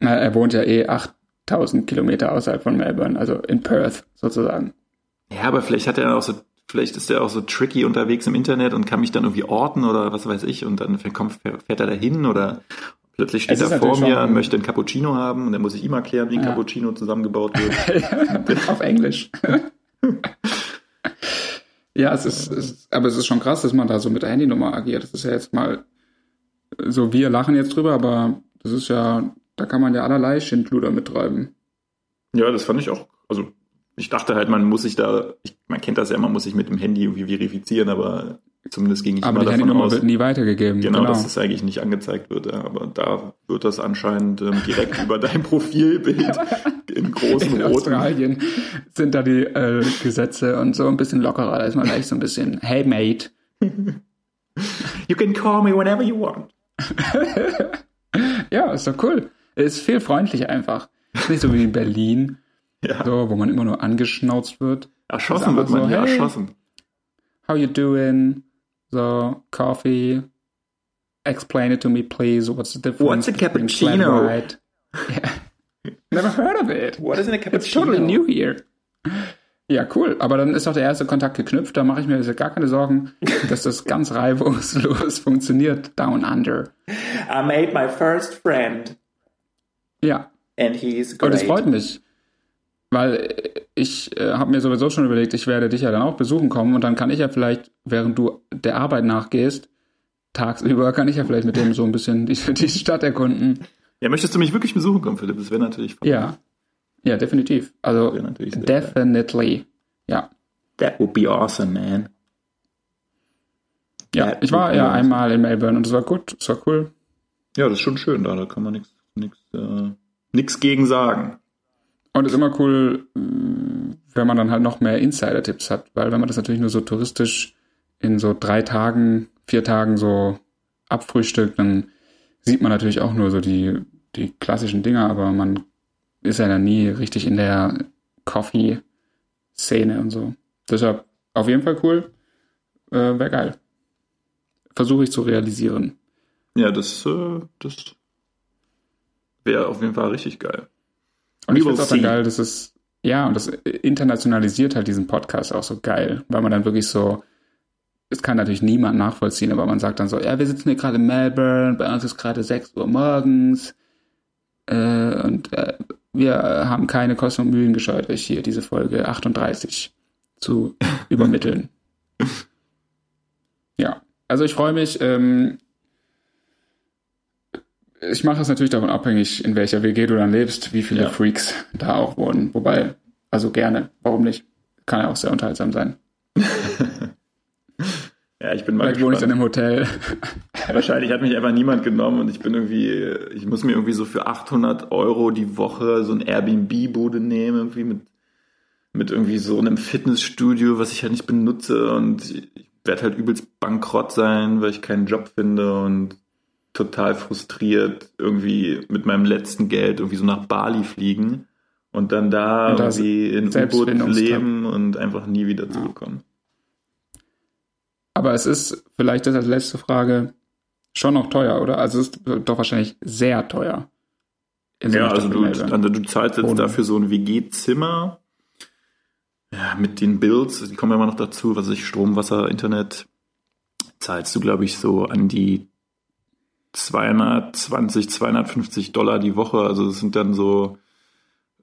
Speaker 2: Na, er wohnt ja eh 8000 Kilometer außerhalb von Melbourne, also in Perth sozusagen.
Speaker 1: Ja, aber vielleicht hat er auch so, vielleicht ist er auch so tricky unterwegs im Internet und kann mich dann irgendwie orten oder was weiß ich und dann kommt, fährt er dahin oder plötzlich steht er vor mir
Speaker 2: schon-
Speaker 1: und möchte einen Cappuccino haben und dann muss ich ihm erklären, wie ein
Speaker 2: Ja.
Speaker 1: Cappuccino zusammengebaut wird.
Speaker 2: Auf Englisch. ja, es ist, ist, aber es ist schon krass, dass man da so mit der Handynummer agiert. Das ist ja jetzt mal so, wir lachen jetzt drüber, aber das ist ja, da kann man ja allerlei Schindluder mittreiben.
Speaker 1: ja, das fand ich auch, also ich dachte halt, man muss sich da, ich, man kennt das ja, man muss sich mit dem Handy irgendwie verifizieren, aber zumindest ging ich
Speaker 2: Aber die
Speaker 1: davon aus,
Speaker 2: wird nie weitergegeben.
Speaker 1: genau,
Speaker 2: Genau.
Speaker 1: dass das eigentlich nicht angezeigt wird, ja, aber da wird das anscheinend ähm, direkt über dein Profilbild in großen
Speaker 2: in
Speaker 1: roten
Speaker 2: Australien sind da die äh, Gesetze und so ein bisschen lockerer. Da ist man gleich so ein bisschen, hey mate.
Speaker 1: You can call me whenever you want.
Speaker 2: Ja, ist doch cool. Ist viel freundlicher einfach. Ist nicht so wie in Berlin,
Speaker 1: Ja.
Speaker 2: so, wo man immer nur angeschnauzt wird.
Speaker 1: Erschossen wird man
Speaker 2: so,
Speaker 1: hier,
Speaker 2: hey.
Speaker 1: erschossen.
Speaker 2: How you doing? So, coffee. Explain it to me, please. What's the difference?
Speaker 1: What's a cappuccino?
Speaker 2: white? Yeah. Never heard of it.
Speaker 1: What is a
Speaker 2: It's totally new here. Ja, cool. Aber dann ist doch der erste Kontakt geknüpft. Da mache ich mir gar keine Sorgen, dass das ganz reibungslos funktioniert. Down under.
Speaker 1: I made my first friend
Speaker 2: Ja.
Speaker 1: and he's
Speaker 2: Und es freut mich. Weil ich äh, habe mir sowieso schon überlegt, ich werde dich ja dann auch besuchen kommen und dann kann ich ja vielleicht, während du der Arbeit nachgehst, tagsüber, kann ich ja vielleicht mit dem so ein bisschen die, die Stadt erkunden.
Speaker 1: Ja, möchtest du mich wirklich besuchen kommen, Philipp? Das wäre natürlich
Speaker 2: Ja. Ja, definitiv. Also, definitely. Ja.
Speaker 1: That would be awesome, man.
Speaker 2: Ja, ich war ja einmal in Melbourne und es war gut, es war cool.
Speaker 1: Ja, das ist schon schön da, da kann man nichts nix, äh, nix gegen sagen.
Speaker 2: Und es ist immer cool, wenn man dann halt noch mehr Insider-Tipps hat, weil wenn man das natürlich nur so touristisch in so drei Tagen, vier Tagen so abfrühstückt, dann sieht man natürlich auch nur so die, die klassischen Dinger, aber man ist ja dann nie richtig in der Coffee-Szene und so. Deshalb auf jeden Fall cool, äh, wäre geil. Versuche ich zu realisieren.
Speaker 1: Ja, das, äh, das wäre auf jeden Fall richtig geil.
Speaker 2: Und
Speaker 1: We
Speaker 2: ich finde es auch dann geil, dass es, ja, und das internationalisiert halt diesen Podcast auch so geil, weil man dann wirklich so, es kann natürlich niemand nachvollziehen, aber man sagt dann so, ja, wir sitzen hier gerade in Melbourne, bei uns ist gerade 6 Uhr morgens äh, und äh, wir haben keine Kosten und Mühen gescheut, euch hier diese Folge 38 zu übermitteln. ja, also ich freue mich. Ähm, ich mache es natürlich davon abhängig, in welcher WG du dann lebst, wie viele
Speaker 1: Ja.
Speaker 2: Freaks da auch wohnen. Wobei, also gerne, warum nicht? Kann ja auch sehr unterhaltsam sein.
Speaker 1: Ja, ich bin mal
Speaker 2: Vielleicht wohne ich dann im Hotel.
Speaker 1: Wahrscheinlich hat mich einfach niemand genommen und ich bin irgendwie, ich muss mir irgendwie so für 800 Euro die Woche so ein Airbnb-Bude nehmen, irgendwie mit, mit irgendwie so einem Fitnessstudio, was ich halt nicht benutze und ich werde halt übelst bankrott sein, weil ich keinen Job finde und total frustriert irgendwie mit meinem letzten Geld irgendwie so nach Bali fliegen und dann da
Speaker 2: Und da
Speaker 1: irgendwie in U-Boot leben und einfach nie wieder zurückkommen.
Speaker 2: Aber es ist vielleicht das als letzte Frage schon noch teuer, oder? Also es ist doch wahrscheinlich sehr teuer. So
Speaker 1: Ja, also du, also du zahlst jetzt
Speaker 2: Wohnung.
Speaker 1: dafür so ein WG-Zimmer. Ja, mit den Bills, die kommen ja immer noch dazu, was weiß ich, Strom, Wasser, Internet, zahlst du, glaube ich, so an die 220, 250 Dollar die Woche. Also das sind dann so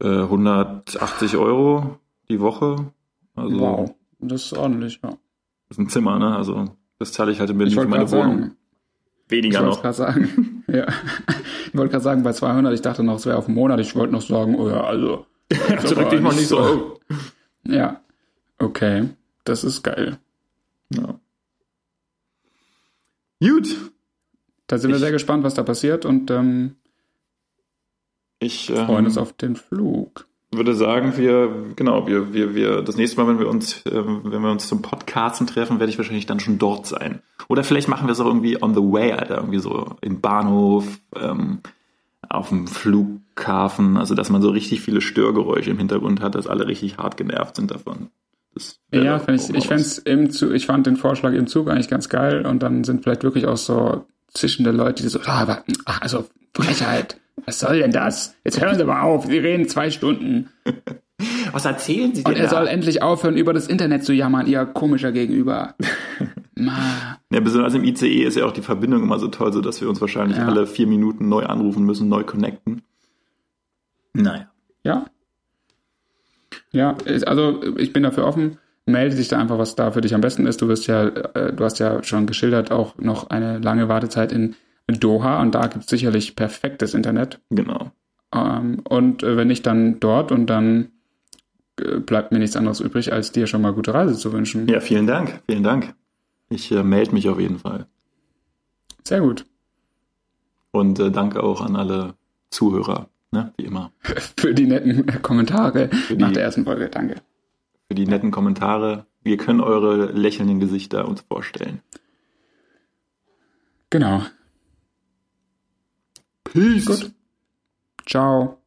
Speaker 1: äh, 180 Euro die Woche. Also
Speaker 2: wow, das ist ordentlich, ja.
Speaker 1: das ist ein Zimmer, ne? Also das zahle ich halt in Berlin
Speaker 2: Ich
Speaker 1: für meine Wohnung.
Speaker 2: sagen, ich
Speaker 1: Weniger
Speaker 2: wollte
Speaker 1: noch.
Speaker 2: gerade sagen, ja. Ich wollte gerade sagen, bei 200, ich dachte noch, es wäre auf einen Monat. Ich wollte noch sagen, oh ja, also
Speaker 1: Also dich mal nicht so. so.
Speaker 2: Ja, okay. Das ist geil.
Speaker 1: Ja. Gut.
Speaker 2: Da sind ich, wir sehr gespannt, was da passiert und ähm,
Speaker 1: ich ähm,
Speaker 2: freuen uns auf den Flug.
Speaker 1: Würde sagen, wir, genau, wir, wir, wir, das nächste Mal, wenn wir uns, ähm, wenn wir uns zum Podcasten treffen, werde ich wahrscheinlich dann schon dort sein. Oder vielleicht machen wir es auch irgendwie on the way, Alter, irgendwie so im Bahnhof, ähm, auf dem Flughafen, also dass man so richtig viele Störgeräusche im Hintergrund hat, dass alle richtig hart genervt sind davon.
Speaker 2: ja, ich, ich, Zug, ich fand den Vorschlag im Zug eigentlich ganz geil und dann sind vielleicht wirklich auch so zischende Leute, die so, ah, aber, ach, also Frechheit, was soll denn das? Jetzt hören Sie mal auf, Sie reden zwei Stunden.
Speaker 1: Was erzählen Sie denn?
Speaker 2: Und er da? soll endlich aufhören, über das Internet zu jammern, ihr komischer Gegenüber.
Speaker 1: Ma. Ja, besonders im ICE ist ja auch die Verbindung immer so toll, so dass wir uns wahrscheinlich ja. alle vier Minuten neu anrufen müssen, neu connecten.
Speaker 2: Naja. Ja. Ja, also ich bin dafür offen. Melde dich da einfach, was da für dich am besten ist. Du wirst ja, äh, du hast ja schon geschildert, auch noch eine lange Wartezeit in Doha und da gibt es sicherlich perfektes Internet.
Speaker 1: Genau.
Speaker 2: Ähm, und äh, wenn nicht, dann dort und dann äh, bleibt mir nichts anderes übrig, als dir schon mal gute Reise zu wünschen.
Speaker 1: Ja, vielen Dank, vielen Dank. Ich melde mich auf jeden Fall.
Speaker 2: Sehr gut.
Speaker 1: Und danke auch an alle Zuhörer, ne, wie immer.
Speaker 2: Für die netten Kommentare die, nach der ersten Folge, danke.
Speaker 1: Für die netten Kommentare. Wir können eure lächelnden Gesichter uns vorstellen.
Speaker 2: Genau.
Speaker 1: Peace. Gut.
Speaker 2: Ciao.